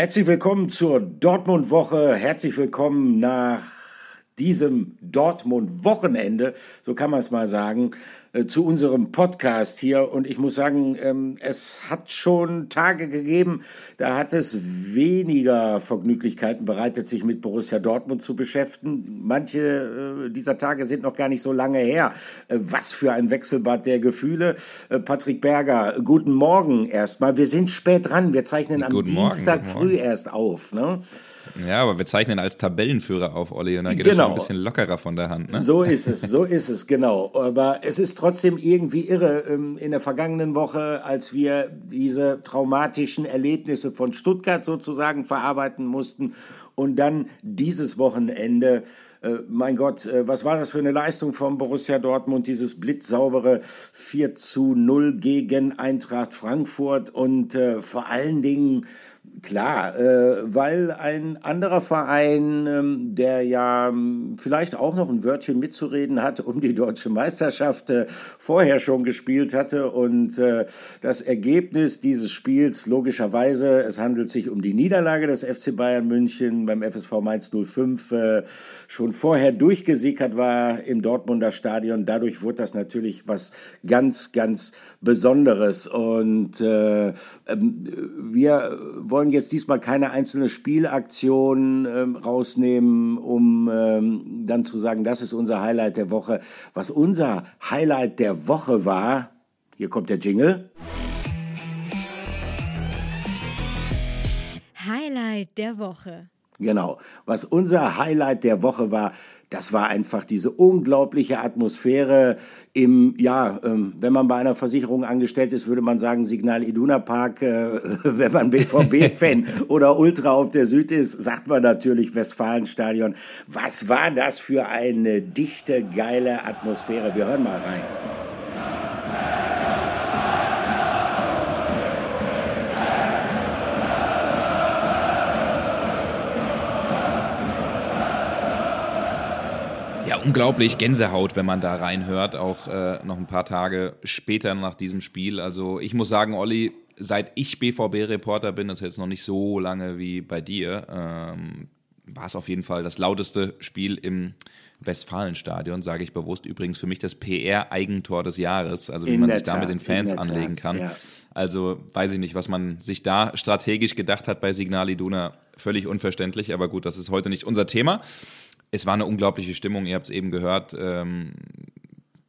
Herzlich willkommen zur Dortmund-Woche. Herzlich willkommen nach diesem Dortmund-Wochenende, so kann man es mal sagen. Äh, zu unserem Podcast hier. Und ich muss sagen, ähm, es hat schon Tage gegeben, da hat es weniger Vergnüglichkeiten bereitet, sich mit Borussia Dortmund zu beschäftigen. Manche äh, dieser Tage sind noch gar nicht so lange her. Äh, was für ein Wechselbad der Gefühle. Patrick Berger, guten Morgen erstmal. Wir sind spät dran. Wir zeichnen am guten Dienstag Morgen, früh erst auf. Ne? Ja, aber wir zeichnen als Tabellenführer auf, Olli, und dann geht genau. das schon ein bisschen lockerer von der Hand. Ne? So ist es, so ist es, genau. Aber es ist trotzdem irgendwie irre. Ähm, in der vergangenen Woche, als wir diese traumatischen Erlebnisse von Stuttgart sozusagen verarbeiten mussten und dann dieses Wochenende, äh, mein Gott, äh, was war das für eine Leistung von Borussia Dortmund, dieses blitzsaubere 4 zu 0 gegen Eintracht Frankfurt und äh, vor allen Dingen Klar, äh, weil ein anderer Verein, ähm, der ja ähm, vielleicht auch noch ein Wörtchen mitzureden hat, um die deutsche Meisterschaft äh, vorher schon gespielt hatte. Und äh, das Ergebnis dieses Spiels, logischerweise, es handelt sich um die Niederlage des FC Bayern München beim FSV Mainz 05, äh, schon vorher durchgesickert war im Dortmunder Stadion. Dadurch wurde das natürlich was ganz, ganz Besonderes. Und äh, ähm, wir wollen jetzt diesmal keine einzelne Spielaktion ähm, rausnehmen, um ähm, dann zu sagen, das ist unser Highlight der Woche. Was unser Highlight der Woche war, hier kommt der Jingle. Highlight der Woche. Genau. Was unser Highlight der Woche war, das war einfach diese unglaubliche Atmosphäre im, ja, ähm, wenn man bei einer Versicherung angestellt ist, würde man sagen Signal Iduna Park. Äh, wenn man BVB-Fan oder Ultra auf der Süd ist, sagt man natürlich Westfalenstadion. Was war das für eine dichte, geile Atmosphäre? Wir hören mal rein. Unglaublich Gänsehaut, wenn man da reinhört, auch äh, noch ein paar Tage später nach diesem Spiel. Also ich muss sagen, Olli, seit ich BVB-Reporter bin, das ist jetzt noch nicht so lange wie bei dir, ähm, war es auf jeden Fall das lauteste Spiel im Westfalenstadion, sage ich bewusst. Übrigens für mich das PR-Eigentor des Jahres, also wie in man sich Tat, da mit den Fans anlegen kann. Ja. Also weiß ich nicht, was man sich da strategisch gedacht hat bei Signal Iduna. Völlig unverständlich, aber gut, das ist heute nicht unser Thema es war eine unglaubliche Stimmung, ihr habt es eben gehört. Ähm,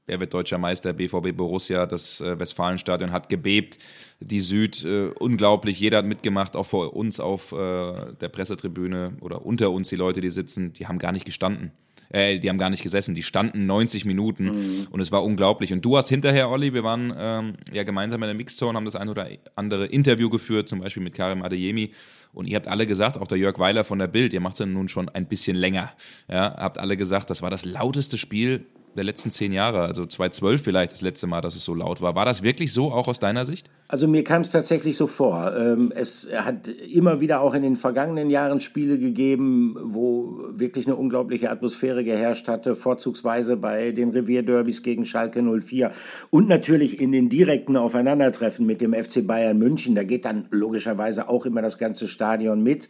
wer wird deutscher Meister? BVB Borussia, das äh, Westfalenstadion hat gebebt. Die Süd, äh, unglaublich, jeder hat mitgemacht, auch vor uns auf äh, der Pressetribüne oder unter uns die Leute, die sitzen, die haben gar nicht gestanden. Äh, die haben gar nicht gesessen, die standen 90 Minuten mhm. und es war unglaublich. Und du hast hinterher, Olli, wir waren ähm, ja gemeinsam in der Mixzone, haben das ein oder andere Interview geführt, zum Beispiel mit Karim Adeyemi und ihr habt alle gesagt, auch der Jörg Weiler von der Bild, ihr macht es nun schon ein bisschen länger. Ja, habt alle gesagt, das war das lauteste Spiel der letzten zehn Jahre, also 2012 vielleicht das letzte Mal, dass es so laut war. War das wirklich so, auch aus deiner Sicht? Also mir kam es tatsächlich so vor. Ähm, es hat immer wieder auch in den vergangenen Jahren Spiele gegeben, wo wirklich eine unglaubliche Atmosphäre geherrscht hatte, vorzugsweise bei den Revierderbys gegen Schalke 04 und natürlich in den direkten Aufeinandertreffen mit dem FC Bayern München. Da geht dann logischerweise auch immer das ganze Stadion mit.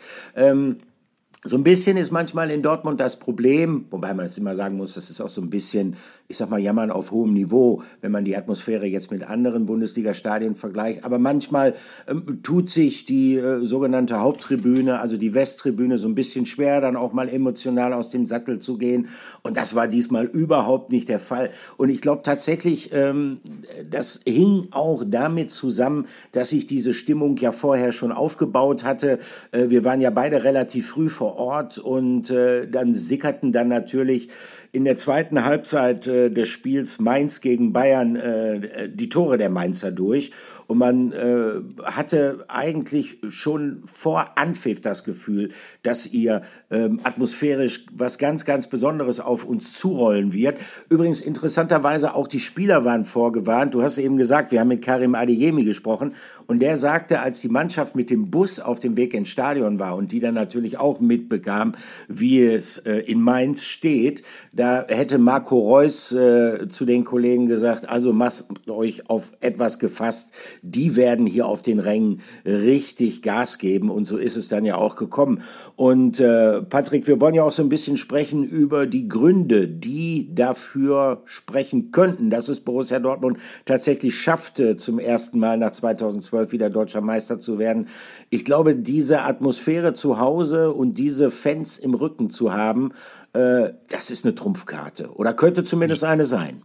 So ein bisschen ist manchmal in Dortmund das Problem, wobei man es immer sagen muss, das ist auch so ein bisschen, ich sag mal, jammern auf hohem Niveau, wenn man die Atmosphäre jetzt mit anderen Bundesliga-Stadien vergleicht. Aber manchmal ähm, tut sich die äh, sogenannte Haupttribüne, also die Westtribüne, so ein bisschen schwer, dann auch mal emotional aus dem Sattel zu gehen. Und das war diesmal überhaupt nicht der Fall. Und ich glaube tatsächlich, ähm, das hing auch damit zusammen, dass sich diese Stimmung ja vorher schon aufgebaut hatte. Äh, wir waren ja beide relativ früh vor Ort und äh, dann sickerten dann natürlich in der zweiten Halbzeit äh, des Spiels Mainz gegen Bayern äh, die Tore der Mainzer durch. Und man äh, hatte eigentlich schon vor Anpfiff das Gefühl, dass ihr ähm, atmosphärisch was ganz, ganz Besonderes auf uns zurollen wird. Übrigens interessanterweise auch die Spieler waren vorgewarnt. Du hast eben gesagt, wir haben mit Karim Adeyemi gesprochen und der sagte, als die Mannschaft mit dem Bus auf dem Weg ins Stadion war und die dann natürlich auch mitbekam, wie es äh, in Mainz steht, Da hätte Marco Reus äh, zu den Kollegen gesagt, also macht euch auf etwas gefasst. Die werden hier auf den Rängen richtig Gas geben. Und so ist es dann ja auch gekommen. Und äh, Patrick, wir wollen ja auch so ein bisschen sprechen über die Gründe, die dafür sprechen könnten, dass es Borussia Dortmund tatsächlich schaffte, zum ersten Mal nach 2012 wieder deutscher Meister zu werden. Ich glaube, diese Atmosphäre zu Hause und diese Fans im Rücken zu haben, äh, das ist eine Trumpfkarte oder könnte zumindest eine sein.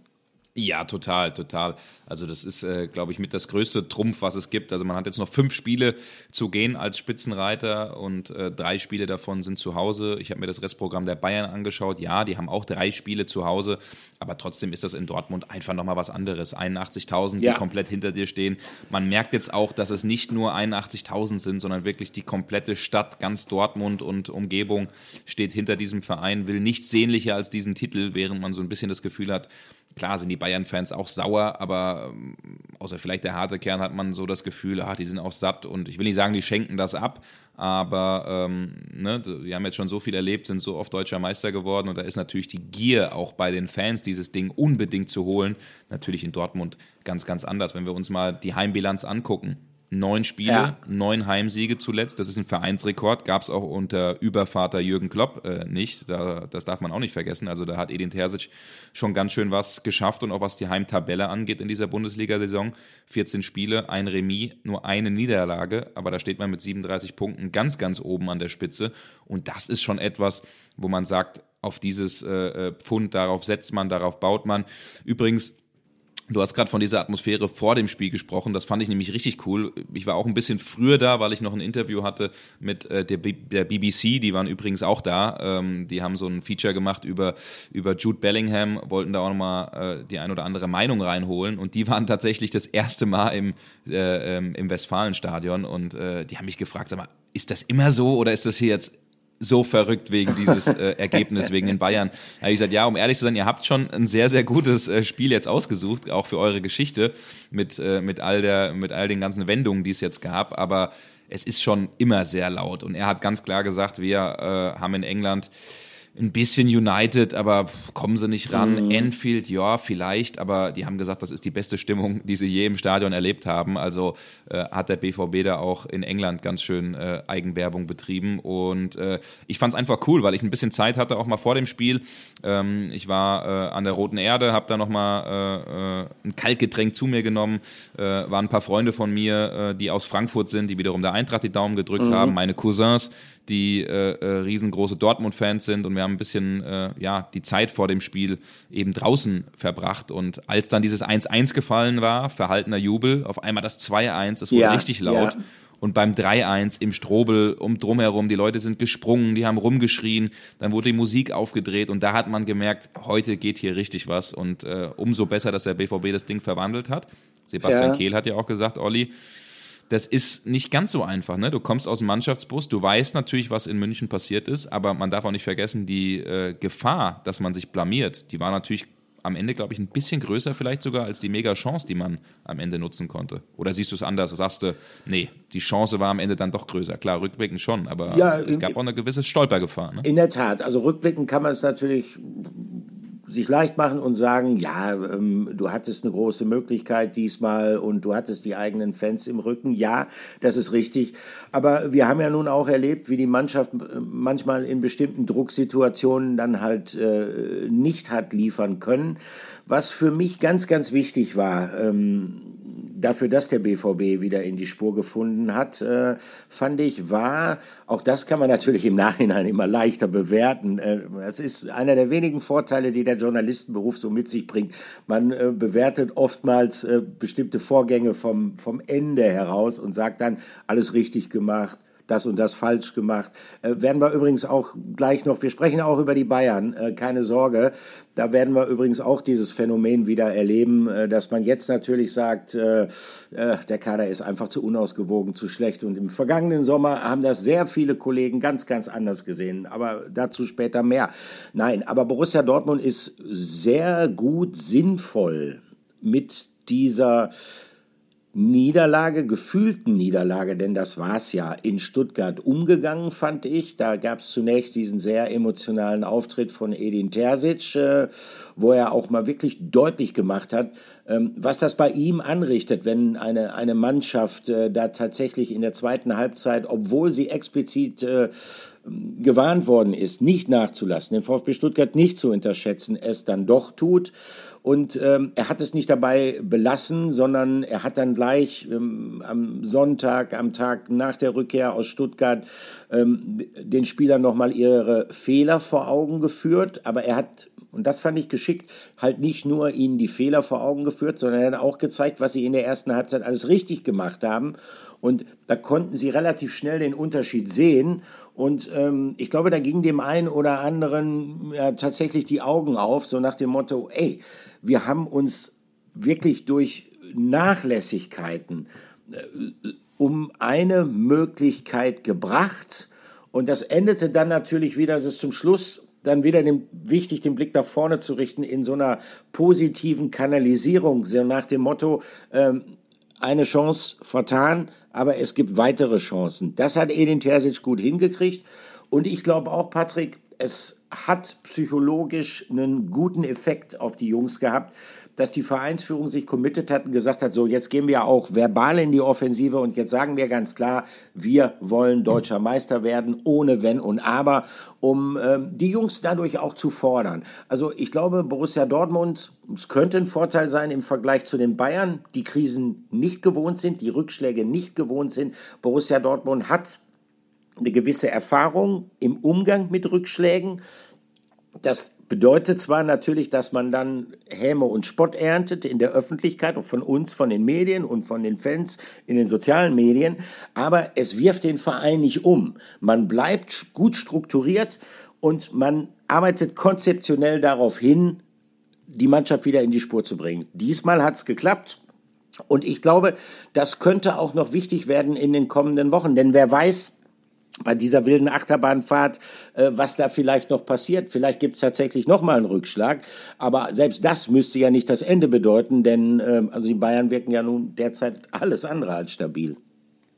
Ja, total, total. Also das ist, äh, glaube ich, mit das größte Trumpf, was es gibt. Also man hat jetzt noch fünf Spiele zu gehen als Spitzenreiter und äh, drei Spiele davon sind zu Hause. Ich habe mir das Restprogramm der Bayern angeschaut. Ja, die haben auch drei Spiele zu Hause, aber trotzdem ist das in Dortmund einfach nochmal was anderes. 81.000, ja. die komplett hinter dir stehen. Man merkt jetzt auch, dass es nicht nur 81.000 sind, sondern wirklich die komplette Stadt, ganz Dortmund und Umgebung steht hinter diesem Verein, will nichts sehnlicher als diesen Titel, während man so ein bisschen das Gefühl hat, Klar sind die Bayern-Fans auch sauer, aber ähm, außer vielleicht der harte Kern hat man so das Gefühl, ach, die sind auch satt und ich will nicht sagen, die schenken das ab, aber ähm, ne, die haben jetzt schon so viel erlebt, sind so oft deutscher Meister geworden und da ist natürlich die Gier auch bei den Fans, dieses Ding unbedingt zu holen, natürlich in Dortmund ganz, ganz anders. Wenn wir uns mal die Heimbilanz angucken, Neun Spiele, ja. neun Heimsiege zuletzt. Das ist ein Vereinsrekord. Gab es auch unter Übervater Jürgen Klopp äh, nicht. Da, das darf man auch nicht vergessen. Also da hat Edin Terzic schon ganz schön was geschafft und auch was die Heimtabelle angeht in dieser Bundesliga-Saison. 14 Spiele, ein Remis, nur eine Niederlage. Aber da steht man mit 37 Punkten ganz, ganz oben an der Spitze. Und das ist schon etwas, wo man sagt, auf dieses äh, äh Pfund, darauf setzt man, darauf baut man. Übrigens, Du hast gerade von dieser Atmosphäre vor dem Spiel gesprochen. Das fand ich nämlich richtig cool. Ich war auch ein bisschen früher da, weil ich noch ein Interview hatte mit äh, der, B der BBC. Die waren übrigens auch da. Ähm, die haben so ein Feature gemacht über, über Jude Bellingham, wollten da auch nochmal äh, die ein oder andere Meinung reinholen. Und die waren tatsächlich das erste Mal im, äh, ähm, im Westfalenstadion. Und äh, die haben mich gefragt, sag mal, ist das immer so oder ist das hier jetzt so verrückt wegen dieses äh, Ergebnis, wegen den Bayern. Da habe ich gesagt, ja, um ehrlich zu sein, ihr habt schon ein sehr, sehr gutes äh, Spiel jetzt ausgesucht, auch für eure Geschichte, mit, äh, mit, all der, mit all den ganzen Wendungen, die es jetzt gab. Aber es ist schon immer sehr laut. Und er hat ganz klar gesagt, wir äh, haben in England ein bisschen United, aber kommen sie nicht ran. Mhm. Enfield, ja, vielleicht, aber die haben gesagt, das ist die beste Stimmung, die sie je im Stadion erlebt haben. Also äh, hat der BVB da auch in England ganz schön äh, Eigenwerbung betrieben. Und äh, ich fand es einfach cool, weil ich ein bisschen Zeit hatte, auch mal vor dem Spiel. Ähm, ich war äh, an der Roten Erde, habe da nochmal äh, äh, ein Kaltgetränk zu mir genommen. Äh, waren ein paar Freunde von mir, die aus Frankfurt sind, die wiederum der Eintracht die Daumen gedrückt mhm. haben. Meine Cousins, die äh, äh, riesengroße Dortmund-Fans sind und wir haben ein bisschen äh, ja, die Zeit vor dem Spiel eben draußen verbracht. Und als dann dieses 1-1 gefallen war, verhaltener Jubel, auf einmal das 2-1, es wurde ja, richtig laut. Ja. Und beim 3-1 im Strobel um drumherum, die Leute sind gesprungen, die haben rumgeschrien, dann wurde die Musik aufgedreht und da hat man gemerkt, heute geht hier richtig was. Und äh, umso besser, dass der BVB das Ding verwandelt hat. Sebastian ja. Kehl hat ja auch gesagt, Olli, das ist nicht ganz so einfach. Ne? Du kommst aus dem Mannschaftsbus, du weißt natürlich, was in München passiert ist, aber man darf auch nicht vergessen, die äh, Gefahr, dass man sich blamiert, die war natürlich am Ende, glaube ich, ein bisschen größer vielleicht sogar als die Mega-Chance, die man am Ende nutzen konnte. Oder siehst du es anders? Sagst du, nee, die Chance war am Ende dann doch größer. Klar, rückblickend schon, aber ja, es gab auch eine gewisse Stolpergefahr. Ne? In der Tat, also rückblickend kann man es natürlich sich leicht machen und sagen, ja, ähm, du hattest eine große Möglichkeit diesmal und du hattest die eigenen Fans im Rücken. Ja, das ist richtig. Aber wir haben ja nun auch erlebt, wie die Mannschaft äh, manchmal in bestimmten Drucksituationen dann halt äh, nicht hat liefern können. Was für mich ganz, ganz wichtig war, ähm, dafür, dass der BVB wieder in die Spur gefunden hat, äh, fand ich, war, auch das kann man natürlich im Nachhinein immer leichter bewerten. Äh, ist einer der wenigen Vorteile, die der Journalistenberuf so mit sich bringt. Man äh, bewertet oftmals äh, bestimmte Vorgänge vom, vom Ende heraus und sagt dann, alles richtig gemacht, das und das falsch gemacht. Äh, werden wir übrigens auch gleich noch, wir sprechen auch über die Bayern, äh, keine Sorge. Da werden wir übrigens auch dieses Phänomen wieder erleben, äh, dass man jetzt natürlich sagt, äh, äh, der Kader ist einfach zu unausgewogen, zu schlecht. Und im vergangenen Sommer haben das sehr viele Kollegen ganz, ganz anders gesehen. Aber dazu später mehr. Nein, aber Borussia Dortmund ist sehr gut sinnvoll mit dieser Niederlage, gefühlten Niederlage, denn das war es ja, in Stuttgart umgegangen, fand ich. Da gab es zunächst diesen sehr emotionalen Auftritt von Edin Terzic, äh, wo er auch mal wirklich deutlich gemacht hat, ähm, was das bei ihm anrichtet, wenn eine, eine Mannschaft äh, da tatsächlich in der zweiten Halbzeit, obwohl sie explizit äh, gewarnt worden ist, nicht nachzulassen, den VfB Stuttgart nicht zu unterschätzen, es dann doch tut. Und ähm, er hat es nicht dabei belassen, sondern er hat dann gleich ähm, am Sonntag, am Tag nach der Rückkehr aus Stuttgart, ähm, den Spielern nochmal ihre Fehler vor Augen geführt. Aber er hat, und das fand ich geschickt, halt nicht nur ihnen die Fehler vor Augen geführt, sondern er hat auch gezeigt, was sie in der ersten Halbzeit alles richtig gemacht haben. Und da konnten sie relativ schnell den Unterschied sehen. Und ähm, ich glaube, da ging dem einen oder anderen ja, tatsächlich die Augen auf, so nach dem Motto, ey, wir haben uns wirklich durch Nachlässigkeiten äh, um eine Möglichkeit gebracht. Und das endete dann natürlich wieder, das ist zum Schluss dann wieder den, wichtig, den Blick nach vorne zu richten in so einer positiven Kanalisierung, so nach dem Motto, ähm, eine Chance vertan, aber es gibt weitere Chancen. Das hat Edin Terzic gut hingekriegt. Und ich glaube auch, Patrick, es hat psychologisch einen guten Effekt auf die Jungs gehabt, dass die Vereinsführung sich committed hat und gesagt hat, so jetzt gehen wir auch verbal in die Offensive und jetzt sagen wir ganz klar, wir wollen deutscher Meister werden, ohne Wenn und Aber, um ähm, die Jungs dadurch auch zu fordern. Also ich glaube, Borussia Dortmund, es könnte ein Vorteil sein im Vergleich zu den Bayern, die Krisen nicht gewohnt sind, die Rückschläge nicht gewohnt sind. Borussia Dortmund hat eine gewisse Erfahrung im Umgang mit Rückschlägen. Das bedeutet zwar natürlich, dass man dann Häme und Spott erntet in der Öffentlichkeit und von uns, von den Medien und von den Fans in den sozialen Medien, aber es wirft den Verein nicht um. Man bleibt gut strukturiert und man arbeitet konzeptionell darauf hin, die Mannschaft wieder in die Spur zu bringen. Diesmal hat es geklappt. Und ich glaube, das könnte auch noch wichtig werden in den kommenden Wochen. Denn wer weiß, bei dieser wilden Achterbahnfahrt, äh, was da vielleicht noch passiert. Vielleicht gibt es tatsächlich noch mal einen Rückschlag. Aber selbst das müsste ja nicht das Ende bedeuten, denn äh, also die Bayern wirken ja nun derzeit alles andere als stabil.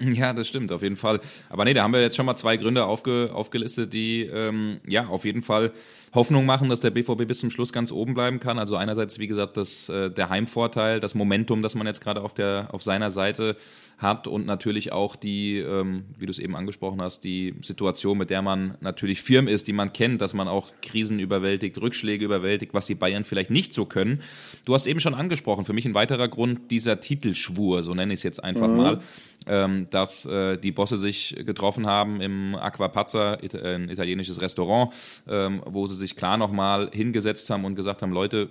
Ja, das stimmt, auf jeden Fall. Aber nee, da haben wir jetzt schon mal zwei Gründe aufge, aufgelistet, die ähm, ja auf jeden Fall Hoffnung machen, dass der BVB bis zum Schluss ganz oben bleiben kann. Also einerseits, wie gesagt, das, äh, der Heimvorteil, das Momentum, das man jetzt gerade auf, der, auf seiner Seite hat und natürlich auch die, ähm, wie du es eben angesprochen hast, die Situation, mit der man natürlich firm ist, die man kennt, dass man auch Krisen überwältigt, Rückschläge überwältigt, was die Bayern vielleicht nicht so können. Du hast eben schon angesprochen, für mich ein weiterer Grund dieser Titelschwur, so nenne ich es jetzt einfach mhm. mal, ähm, dass äh, die Bosse sich getroffen haben im Aquapazza, ein italienisches Restaurant, ähm, wo sie sich klar nochmal hingesetzt haben und gesagt haben, Leute,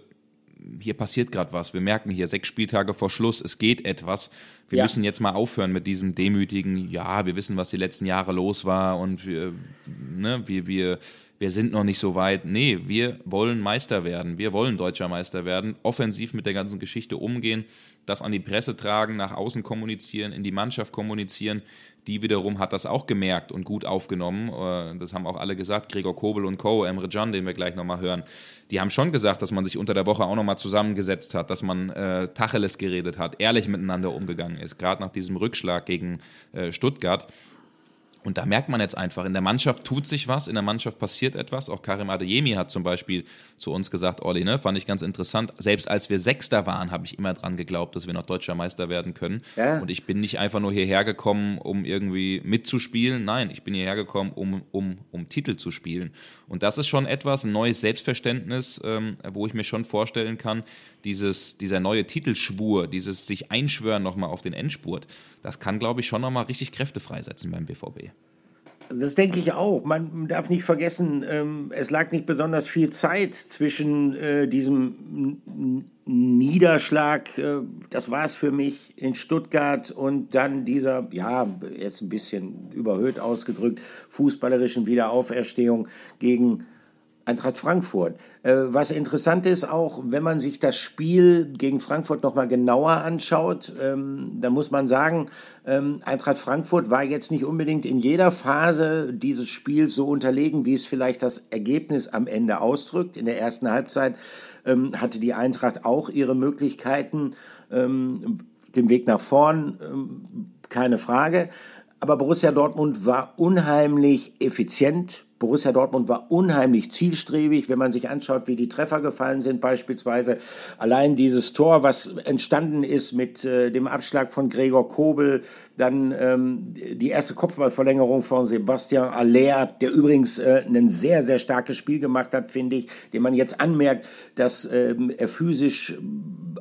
hier passiert gerade was. Wir merken hier sechs Spieltage vor Schluss, es geht etwas. Wir ja. müssen jetzt mal aufhören mit diesem demütigen, ja, wir wissen, was die letzten Jahre los war und wir, ne, wir, wir, wir sind noch nicht so weit. Nee, wir wollen Meister werden. Wir wollen deutscher Meister werden. Offensiv mit der ganzen Geschichte umgehen, das an die Presse tragen, nach außen kommunizieren, in die Mannschaft kommunizieren die wiederum hat das auch gemerkt und gut aufgenommen. Äh, das haben auch alle gesagt, Gregor Kobel und Co., Emre Can, den wir gleich nochmal hören. Die haben schon gesagt, dass man sich unter der Woche auch nochmal zusammengesetzt hat, dass man äh, Tacheles geredet hat, ehrlich miteinander umgegangen ist, gerade nach diesem Rückschlag gegen äh, Stuttgart. Und da merkt man jetzt einfach, in der Mannschaft tut sich was, in der Mannschaft passiert etwas. Auch Karim Adeyemi hat zum Beispiel zu uns gesagt, Olli, ne, fand ich ganz interessant. Selbst als wir Sechster waren, habe ich immer dran geglaubt, dass wir noch deutscher Meister werden können. Ja. Und ich bin nicht einfach nur hierher gekommen, um irgendwie mitzuspielen. Nein, ich bin hierher gekommen, um, um, um Titel zu spielen. Und das ist schon etwas, ein neues Selbstverständnis, ähm, wo ich mir schon vorstellen kann, dieses, dieser neue Titelschwur, dieses sich einschwören nochmal auf den Endspurt, das kann, glaube ich, schon nochmal richtig Kräfte freisetzen beim BVB. Das denke ich auch. Man darf nicht vergessen, ähm, es lag nicht besonders viel Zeit zwischen äh, diesem Niederschlag, äh, das war es für mich in Stuttgart und dann dieser, ja, jetzt ein bisschen überhöht ausgedrückt, fußballerischen Wiederauferstehung gegen Eintracht Frankfurt. Äh, was interessant ist auch, wenn man sich das Spiel gegen Frankfurt nochmal genauer anschaut, ähm, dann muss man sagen, ähm, Eintracht Frankfurt war jetzt nicht unbedingt in jeder Phase dieses Spiels so unterlegen, wie es vielleicht das Ergebnis am Ende ausdrückt. In der ersten Halbzeit ähm, hatte die Eintracht auch ihre Möglichkeiten den Weg nach vorn, keine Frage. Aber Borussia Dortmund war unheimlich effizient, Borussia Dortmund war unheimlich zielstrebig, wenn man sich anschaut, wie die Treffer gefallen sind, beispielsweise allein dieses Tor, was entstanden ist mit äh, dem Abschlag von Gregor Kobel, dann ähm, die erste Kopfballverlängerung von Sebastian Aller, der übrigens äh, ein sehr, sehr starkes Spiel gemacht hat, finde ich, dem man jetzt anmerkt, dass ähm, er physisch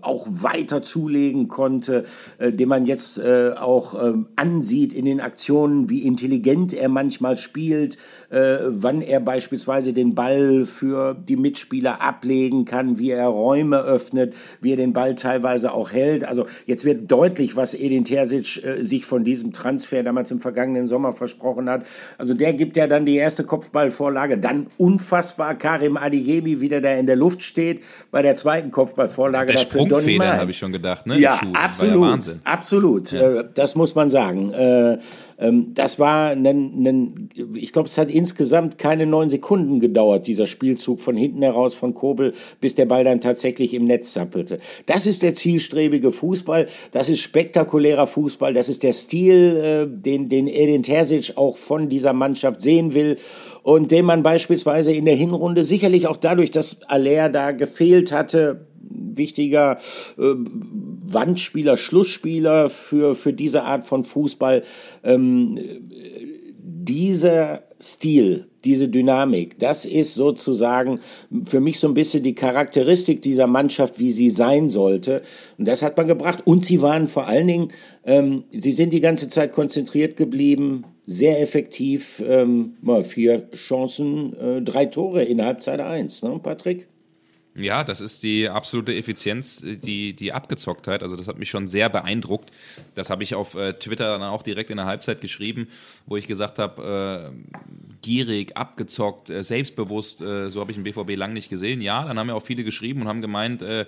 auch weiter zulegen konnte, äh, den man jetzt äh, auch äh, ansieht in den Aktionen, wie intelligent er manchmal spielt, äh, wann er beispielsweise den Ball für die Mitspieler ablegen kann, wie er Räume öffnet, wie er den Ball teilweise auch hält. Also jetzt wird deutlich, was Edin Terzic äh, sich von diesem Transfer damals im vergangenen Sommer versprochen hat. Also der gibt ja dann die erste Kopfballvorlage, dann unfassbar Karim Adiyemi wieder da in der Luft steht bei der zweiten Kopfballvorlage. Der Sprungfedern habe ich schon gedacht, ne? Ja, absolut, ja absolut. Ja. Äh, das muss man sagen. Äh, das war, ein, ein, ich glaube, es hat insgesamt keine neun Sekunden gedauert, dieser Spielzug von hinten heraus von Kobel, bis der Ball dann tatsächlich im Netz zappelte. Das ist der zielstrebige Fußball, das ist spektakulärer Fußball, das ist der Stil, äh, den, den Edin Terzic auch von dieser Mannschaft sehen will und den man beispielsweise in der Hinrunde sicherlich auch dadurch, dass Aller da gefehlt hatte, wichtiger äh, Wandspieler, Schlussspieler für, für diese Art von Fußball. Ähm, dieser Stil, diese Dynamik, das ist sozusagen für mich so ein bisschen die Charakteristik dieser Mannschaft, wie sie sein sollte. Und das hat man gebracht. Und sie waren vor allen Dingen, ähm, sie sind die ganze Zeit konzentriert geblieben, sehr effektiv. Ähm, vier Chancen, äh, drei Tore in Halbzeit eins, ne, Patrick? Ja, das ist die absolute Effizienz, die, die Abgezocktheit. Also das hat mich schon sehr beeindruckt. Das habe ich auf äh, Twitter dann auch direkt in der Halbzeit geschrieben, wo ich gesagt habe, äh, gierig, abgezockt, äh, selbstbewusst, äh, so habe ich den BVB lang nicht gesehen. Ja, dann haben ja auch viele geschrieben und haben gemeint, äh,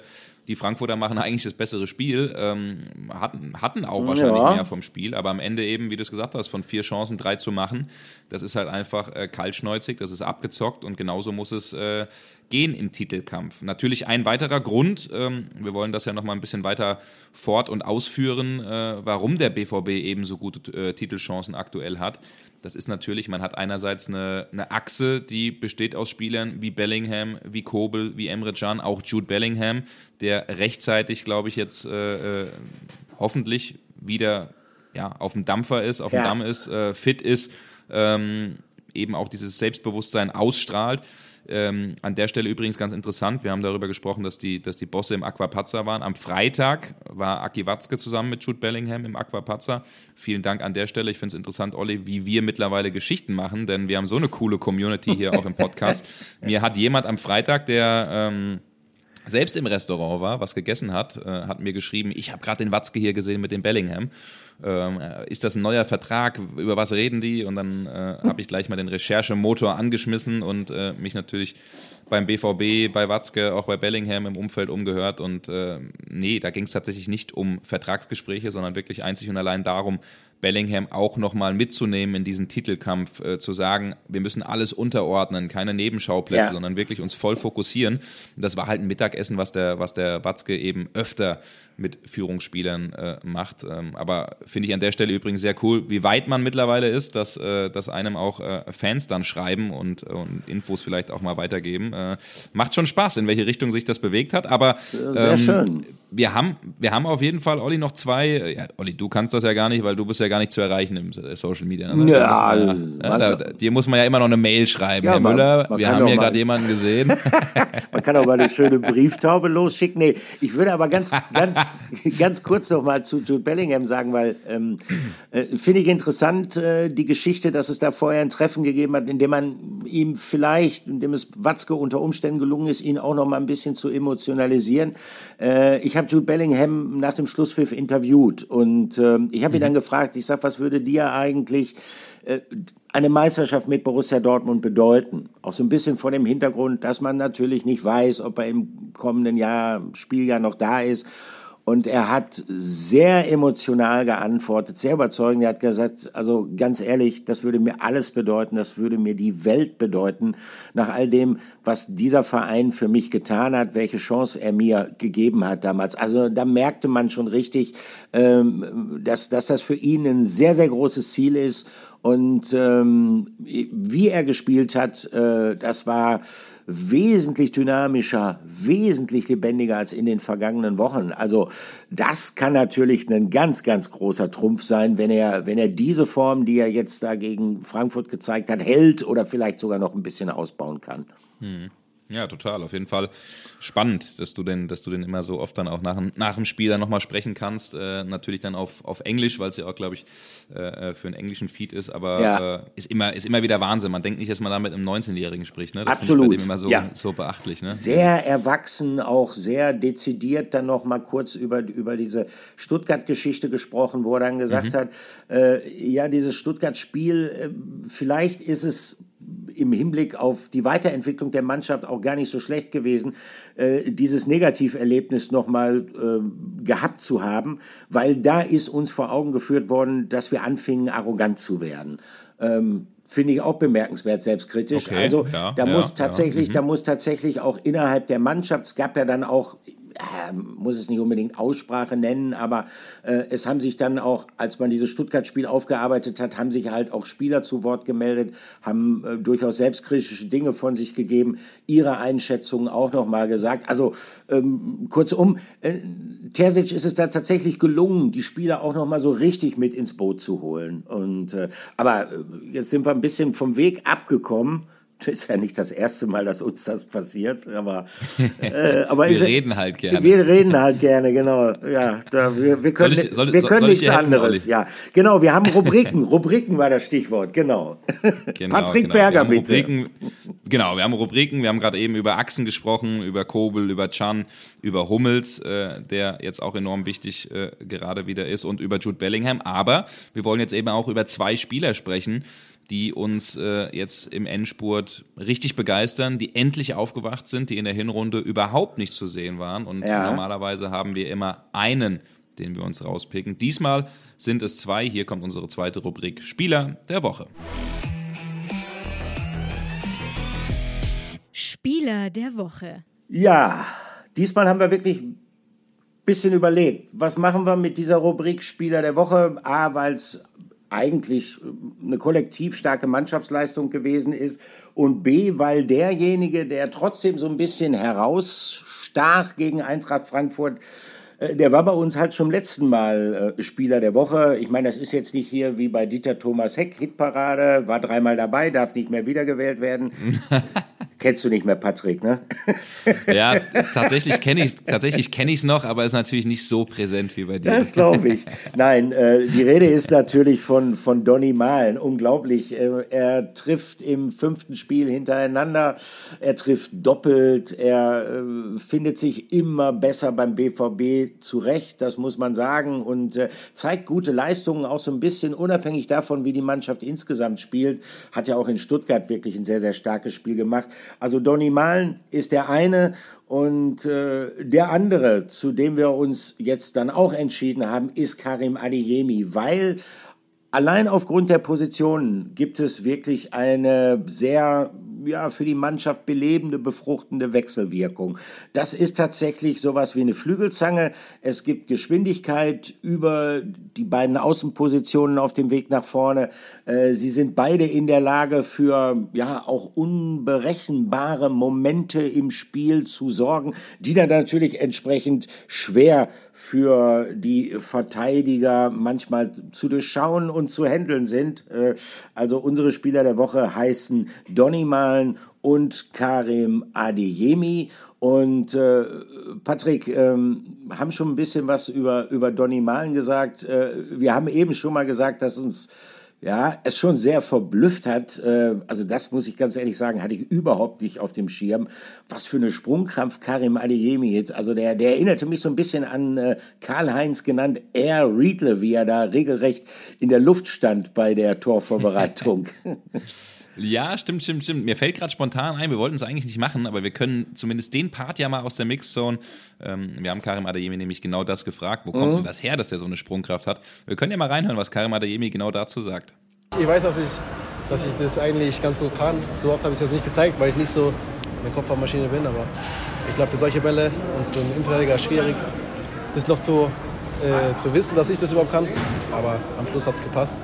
die Frankfurter machen eigentlich das bessere Spiel, ähm, hatten, hatten auch wahrscheinlich ja. mehr vom Spiel, aber am Ende eben, wie du es gesagt hast, von vier Chancen drei zu machen, das ist halt einfach äh, kaltschneuzig, das ist abgezockt und genauso muss es äh, gehen im Titelkampf. Natürlich ein weiterer Grund, ähm, wir wollen das ja nochmal ein bisschen weiter fort- und ausführen, äh, warum der BVB eben so gute äh, Titelchancen aktuell hat das ist natürlich, man hat einerseits eine, eine Achse, die besteht aus Spielern wie Bellingham, wie Kobel, wie Emre Can, auch Jude Bellingham, der rechtzeitig, glaube ich, jetzt äh, äh, hoffentlich wieder ja, auf dem Dampfer ist, auf dem Damm ist, äh, fit ist, ähm, eben auch dieses Selbstbewusstsein ausstrahlt. Ähm, an der Stelle übrigens ganz interessant, wir haben darüber gesprochen, dass die, dass die Bosse im Aquapazza waren. Am Freitag war Aki Watzke zusammen mit Jude Bellingham im Aquapazza. Vielen Dank an der Stelle. Ich finde es interessant, Olli, wie wir mittlerweile Geschichten machen, denn wir haben so eine coole Community hier auch im Podcast. Mir hat jemand am Freitag, der ähm, selbst im Restaurant war, was gegessen hat, äh, hat mir geschrieben, ich habe gerade den Watzke hier gesehen mit dem Bellingham. Ähm, äh, ist das ein neuer Vertrag? Über was reden die? Und dann äh, habe ich gleich mal den Recherchemotor angeschmissen und äh, mich natürlich beim BVB, bei Watzke, auch bei Bellingham im Umfeld umgehört. Und äh, nee, da ging es tatsächlich nicht um Vertragsgespräche, sondern wirklich einzig und allein darum, Bellingham auch nochmal mitzunehmen in diesen Titelkampf, äh, zu sagen, wir müssen alles unterordnen, keine Nebenschauplätze, ja. sondern wirklich uns voll fokussieren. Und das war halt ein Mittagessen, was der, was der Watzke eben öfter mit Führungsspielern äh, macht. Ähm, aber finde ich an der Stelle übrigens sehr cool, wie weit man mittlerweile ist, dass, äh, dass einem auch äh, Fans dann schreiben und, und Infos vielleicht auch mal weitergeben. Äh, macht schon Spaß, in welche Richtung sich das bewegt hat. Aber sehr ähm, schön. Wir haben, wir haben auf jeden Fall, Olli, noch zwei. Ja, Olli, du kannst das ja gar nicht, weil du bist ja gar nicht zu erreichen im äh, Social Media. Ne? Ja, ja, ja da, dir muss man ja immer noch eine Mail schreiben, ja, Herr man, Müller. Man wir haben hier gerade jemanden gesehen. man kann auch mal eine schöne Brieftaube losschicken. Nee, ich würde aber ganz, ganz ganz kurz noch mal zu Jude Bellingham sagen, weil ähm, äh, finde ich interessant äh, die Geschichte, dass es da vorher ein Treffen gegeben hat, in dem man ihm vielleicht, in dem es Watzke unter Umständen gelungen ist, ihn auch noch mal ein bisschen zu emotionalisieren. Äh, ich habe Jude Bellingham nach dem Schlusspfiff interviewt und äh, ich habe ihn dann mhm. gefragt, ich sag, was würde dir eigentlich äh, eine Meisterschaft mit Borussia Dortmund bedeuten. Auch so ein bisschen vor dem Hintergrund, dass man natürlich nicht weiß, ob er im kommenden Jahr, Spieljahr noch da ist Und er hat sehr emotional geantwortet, sehr überzeugend. Er hat gesagt, also ganz ehrlich, das würde mir alles bedeuten, das würde mir die Welt bedeuten, nach all dem, was dieser Verein für mich getan hat, welche Chance er mir gegeben hat damals. Also da merkte man schon richtig, ähm, dass, dass das für ihn ein sehr, sehr großes Ziel ist. Und ähm, wie er gespielt hat, äh, das war wesentlich dynamischer, wesentlich lebendiger als in den vergangenen Wochen. Also das kann natürlich ein ganz, ganz großer Trumpf sein, wenn er, wenn er diese Form, die er jetzt da gegen Frankfurt gezeigt hat, hält oder vielleicht sogar noch ein bisschen ausbauen kann. Hm. Ja, total. Auf jeden Fall spannend, dass du denn, dass du denn immer so oft dann auch nach, nach dem Spiel dann nochmal sprechen kannst. Äh, natürlich dann auf, auf Englisch, weil es ja auch, glaube ich, äh, für einen englischen Feed ist, aber ja. äh, ist, immer, ist immer wieder Wahnsinn. Man denkt nicht, dass man da mit einem 19-Jährigen spricht. Ne? Das Absolut. Ich bei dem immer so, ja. so beachtlich. Ne? Sehr erwachsen, auch sehr dezidiert dann nochmal kurz über, über diese Stuttgart-Geschichte gesprochen, wo er dann gesagt mhm. hat, äh, ja, dieses Stuttgart-Spiel, äh, vielleicht ist es im Hinblick auf die Weiterentwicklung der Mannschaft auch gar nicht so schlecht gewesen, äh, dieses Negativerlebnis nochmal äh, gehabt zu haben, weil da ist uns vor Augen geführt worden, dass wir anfingen, arrogant zu werden. Ähm, Finde ich auch bemerkenswert selbstkritisch. Okay, also ja, da ja, muss tatsächlich, ja, mhm. da muss tatsächlich auch innerhalb der Mannschaft, es gab ja dann auch äh, muss es nicht unbedingt Aussprache nennen, aber äh, es haben sich dann auch, als man dieses Stuttgart-Spiel aufgearbeitet hat, haben sich halt auch Spieler zu Wort gemeldet, haben äh, durchaus selbstkritische Dinge von sich gegeben, ihre Einschätzungen auch nochmal gesagt. Also ähm, kurzum, äh, Terzic ist es da tatsächlich gelungen, die Spieler auch nochmal so richtig mit ins Boot zu holen. Und, äh, aber äh, jetzt sind wir ein bisschen vom Weg abgekommen. Das ist ja nicht das erste Mal, dass uns das passiert, aber, äh, aber wir ist, reden halt gerne. Wir reden halt gerne, genau. Ja, da, wir, wir können, ich, soll, wir können soll nichts anderes. ja, genau. Wir haben Rubriken. Rubriken war das Stichwort, genau. genau Patrick genau. Berger, bitte. Rubriken, genau, wir haben Rubriken. Wir haben gerade eben über Achsen gesprochen, über Kobel, über Chan, über Hummels, äh, der jetzt auch enorm wichtig äh, gerade wieder ist, und über Jude Bellingham. Aber wir wollen jetzt eben auch über zwei Spieler sprechen, die uns äh, jetzt im Endspurt richtig begeistern, die endlich aufgewacht sind, die in der Hinrunde überhaupt nicht zu sehen waren. Und ja. normalerweise haben wir immer einen, den wir uns rauspicken. Diesmal sind es zwei. Hier kommt unsere zweite Rubrik Spieler der Woche. Spieler der Woche. Ja, diesmal haben wir wirklich ein bisschen überlegt, was machen wir mit dieser Rubrik Spieler der Woche? A, weil es eigentlich äh, eine kollektiv starke Mannschaftsleistung gewesen ist. Und B, weil derjenige, der trotzdem so ein bisschen herausstach gegen Eintracht Frankfurt, der war bei uns halt schon letzten Mal äh, Spieler der Woche. Ich meine, das ist jetzt nicht hier wie bei Dieter Thomas Heck, Hitparade, war dreimal dabei, darf nicht mehr wiedergewählt werden. Kennst du nicht mehr, Patrick, ne? ja, tatsächlich kenne ich tatsächlich kenne ich es noch, aber ist natürlich nicht so präsent wie bei dir. Das glaube ich. Nein, äh, die Rede ist natürlich von von Donny Malen. Unglaublich. Äh, er trifft im fünften Spiel hintereinander. Er trifft doppelt. Er äh, findet sich immer besser beim BVB zurecht. Das muss man sagen und äh, zeigt gute Leistungen auch so ein bisschen unabhängig davon, wie die Mannschaft insgesamt spielt. Hat ja auch in Stuttgart wirklich ein sehr sehr starkes Spiel gemacht. Also Donny Malen ist der eine und äh, der andere, zu dem wir uns jetzt dann auch entschieden haben, ist Karim Adeyemi, weil allein aufgrund der Positionen gibt es wirklich eine sehr ja, für die Mannschaft belebende, befruchtende Wechselwirkung. Das ist tatsächlich sowas wie eine Flügelzange. Es gibt Geschwindigkeit über die beiden Außenpositionen auf dem Weg nach vorne. Äh, sie sind beide in der Lage für, ja, auch unberechenbare Momente im Spiel zu sorgen, die dann natürlich entsprechend schwer für die Verteidiger manchmal zu durchschauen und zu handeln sind. Äh, also unsere Spieler der Woche heißen Donny Malen und Karim Adeyemi. Und äh, Patrick, ähm, haben schon ein bisschen was über, über Donny Malen gesagt. Äh, wir haben eben schon mal gesagt, dass uns ja, es schon sehr verblüfft hat. Äh, also das muss ich ganz ehrlich sagen, hatte ich überhaupt nicht auf dem Schirm. Was für eine Sprungkraft Karim Adeyemi jetzt. Also der, der erinnerte mich so ein bisschen an äh, Karl-Heinz genannt Air Riedle, wie er da regelrecht in der Luft stand bei der Torvorbereitung. Ja, stimmt, stimmt, stimmt. Mir fällt gerade spontan ein, wir wollten es eigentlich nicht machen, aber wir können zumindest den Part ja mal aus der Mixzone. Ähm, wir haben Karim Adeyemi nämlich genau das gefragt. Wo kommt mhm. denn das her, dass der so eine Sprungkraft hat? Wir können ja mal reinhören, was Karim Adeyemi genau dazu sagt. Ich weiß, dass ich, dass ich das eigentlich ganz gut kann. So oft habe ich das nicht gezeigt, weil ich nicht so eine Kopfballmaschine bin. Aber ich glaube, für solche Bälle und so ein Innenverteidiger schwierig, das noch zu, äh, zu wissen, dass ich das überhaupt kann. Aber am Schluss hat es gepasst.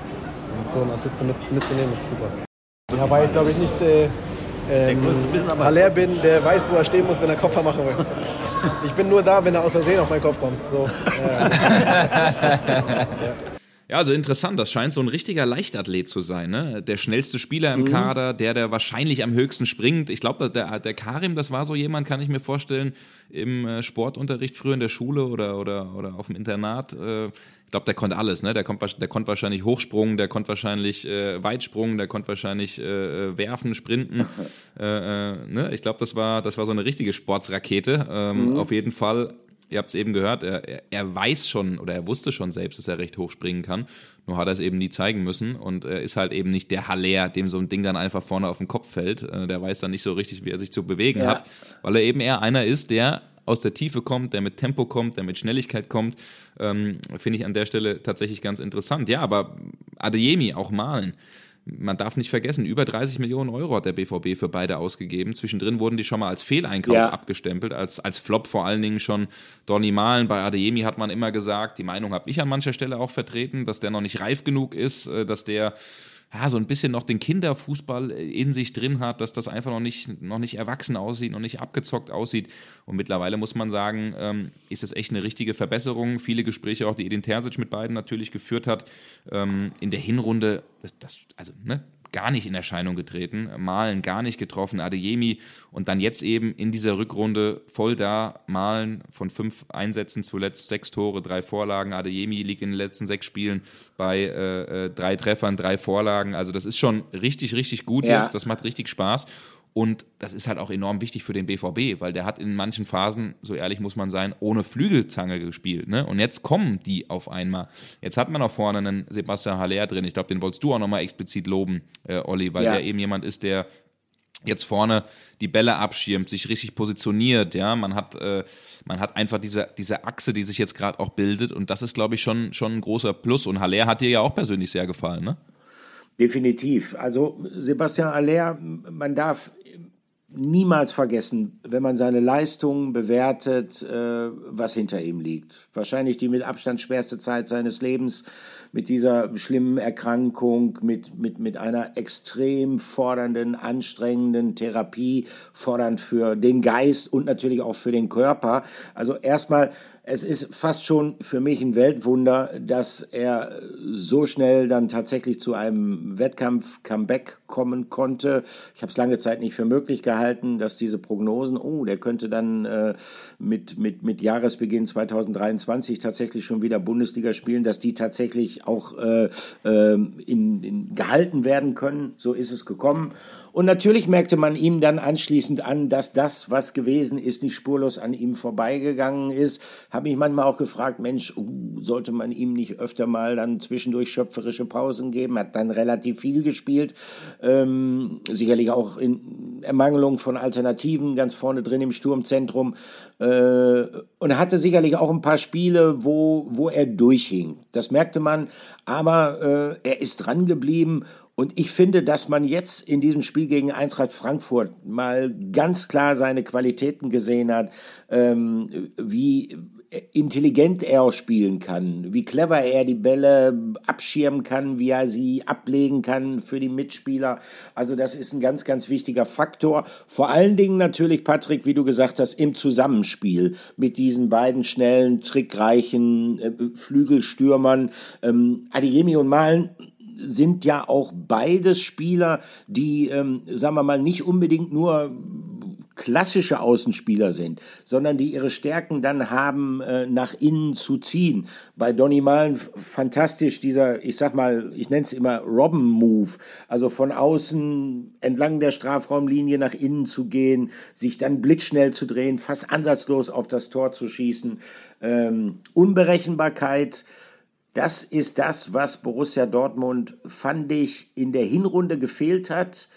Und so einen Assist mit, mitzunehmen, ist super. Ja, weil ich glaube ich nicht äh, ähm, Haller bin, der weiß, wo er stehen muss, wenn er Kopf machen will. Ich bin nur da, wenn er aus Versehen auf meinen Kopf kommt. So, äh. ja. Ja, also interessant. Das scheint so ein richtiger Leichtathlet zu sein. Ne? Der schnellste Spieler im mhm. Kader, der, der wahrscheinlich am höchsten springt. Ich glaube, der, der Karim, das war so jemand, kann ich mir vorstellen, im äh, Sportunterricht früher in der Schule oder, oder, oder auf dem Internat. Äh, ich glaube, der konnte alles. Ne? Der, kommt, der konnte wahrscheinlich Hochsprung, der konnte wahrscheinlich äh, Weitsprung, der konnte wahrscheinlich äh, äh werfen, sprinten. äh, äh, ne? Ich glaube, das war, das war so eine richtige Sportsrakete. Ähm, mhm. Auf jeden Fall ihr habt es eben gehört, er, er weiß schon oder er wusste schon selbst, dass er recht hoch springen kann. Nur hat er es eben nie zeigen müssen und er ist halt eben nicht der Haller, dem so ein Ding dann einfach vorne auf den Kopf fällt. Der weiß dann nicht so richtig, wie er sich zu bewegen ja. hat, weil er eben eher einer ist, der aus der Tiefe kommt, der mit Tempo kommt, der mit Schnelligkeit kommt. Ähm, Finde ich an der Stelle tatsächlich ganz interessant. Ja, aber Adeyemi auch malen man darf nicht vergessen, über 30 Millionen Euro hat der BVB für beide ausgegeben. Zwischendrin wurden die schon mal als Fehleinkauf ja. abgestempelt, als, als Flop vor allen Dingen schon Donny Malen. Bei Adeyemi hat man immer gesagt, die Meinung habe ich an mancher Stelle auch vertreten, dass der noch nicht reif genug ist, äh, dass der ja, so ein bisschen noch den Kinderfußball in sich drin hat, dass das einfach noch nicht, noch nicht erwachsen aussieht, noch nicht abgezockt aussieht. Und mittlerweile muss man sagen, ähm, ist es echt eine richtige Verbesserung. Viele Gespräche auch, die Edin Terzic mit beiden natürlich geführt hat. Ähm, in der Hinrunde, das, das, also ne, gar nicht in Erscheinung getreten, Malen gar nicht getroffen, Adeyemi und dann jetzt eben in dieser Rückrunde voll da, Malen von fünf Einsätzen zuletzt sechs Tore, drei Vorlagen, Adeyemi liegt in den letzten sechs Spielen bei äh, äh, drei Treffern, drei Vorlagen, also das ist schon richtig, richtig gut ja. jetzt, das macht richtig Spaß und das ist halt auch enorm wichtig für den BVB, weil der hat in manchen Phasen, so ehrlich muss man sein, ohne Flügelzange gespielt. Ne? Und jetzt kommen die auf einmal. Jetzt hat man auch vorne einen Sebastian Haller drin. Ich glaube, den wolltest du auch nochmal explizit loben, äh, Olli, weil ja. der eben jemand ist, der jetzt vorne die Bälle abschirmt, sich richtig positioniert, ja, man hat, äh, man hat einfach diese, diese Achse, die sich jetzt gerade auch bildet und das ist, glaube ich, schon, schon ein großer Plus und Haller hat dir ja auch persönlich sehr gefallen, ne? Definitiv. Also Sebastian Aller, man darf niemals vergessen, wenn man seine Leistungen bewertet, äh, was hinter ihm liegt. Wahrscheinlich die mit Abstand schwerste Zeit seines Lebens mit dieser schlimmen Erkrankung, mit, mit, mit einer extrem fordernden, anstrengenden Therapie, fordernd für den Geist und natürlich auch für den Körper. Also erstmal es ist fast schon für mich ein Weltwunder, dass er so schnell dann tatsächlich zu einem Wettkampf-Comeback kommen konnte. Ich habe es lange Zeit nicht für möglich gehalten, dass diese Prognosen, oh, der könnte dann äh, mit, mit, mit Jahresbeginn 2023 tatsächlich schon wieder Bundesliga spielen, dass die tatsächlich auch äh, äh, in, in, gehalten werden können. So ist es gekommen. Und natürlich merkte man ihm dann anschließend an, dass das, was gewesen ist, nicht spurlos an ihm vorbeigegangen ist. Habe mich manchmal auch gefragt, Mensch, uh, sollte man ihm nicht öfter mal dann zwischendurch schöpferische Pausen geben? Hat dann relativ viel gespielt. Ähm, sicherlich auch in Ermangelung von Alternativen ganz vorne drin im Sturmzentrum. Äh, und hatte sicherlich auch ein paar Spiele, wo, wo er durchhing. Das merkte man. Aber äh, er ist dran geblieben und ich finde, dass man jetzt in diesem Spiel gegen Eintracht Frankfurt mal ganz klar seine Qualitäten gesehen hat, ähm, wie intelligent er auch spielen kann, wie clever er die Bälle abschirmen kann, wie er sie ablegen kann für die Mitspieler. Also das ist ein ganz, ganz wichtiger Faktor. Vor allen Dingen natürlich, Patrick, wie du gesagt hast, im Zusammenspiel mit diesen beiden schnellen, trickreichen äh, Flügelstürmern. Ähm, Adeyemi und Malen sind ja auch beides Spieler, die, ähm, sagen wir mal, nicht unbedingt nur klassische Außenspieler sind, sondern die ihre Stärken dann haben, äh, nach innen zu ziehen. Bei Donny Malen fantastisch dieser, ich sag mal, ich nenne es immer Robben-Move, also von außen entlang der Strafraumlinie nach innen zu gehen, sich dann blitzschnell zu drehen, fast ansatzlos auf das Tor zu schießen. Ähm, Unberechenbarkeit, das ist das, was Borussia Dortmund, fand ich, in der Hinrunde gefehlt hat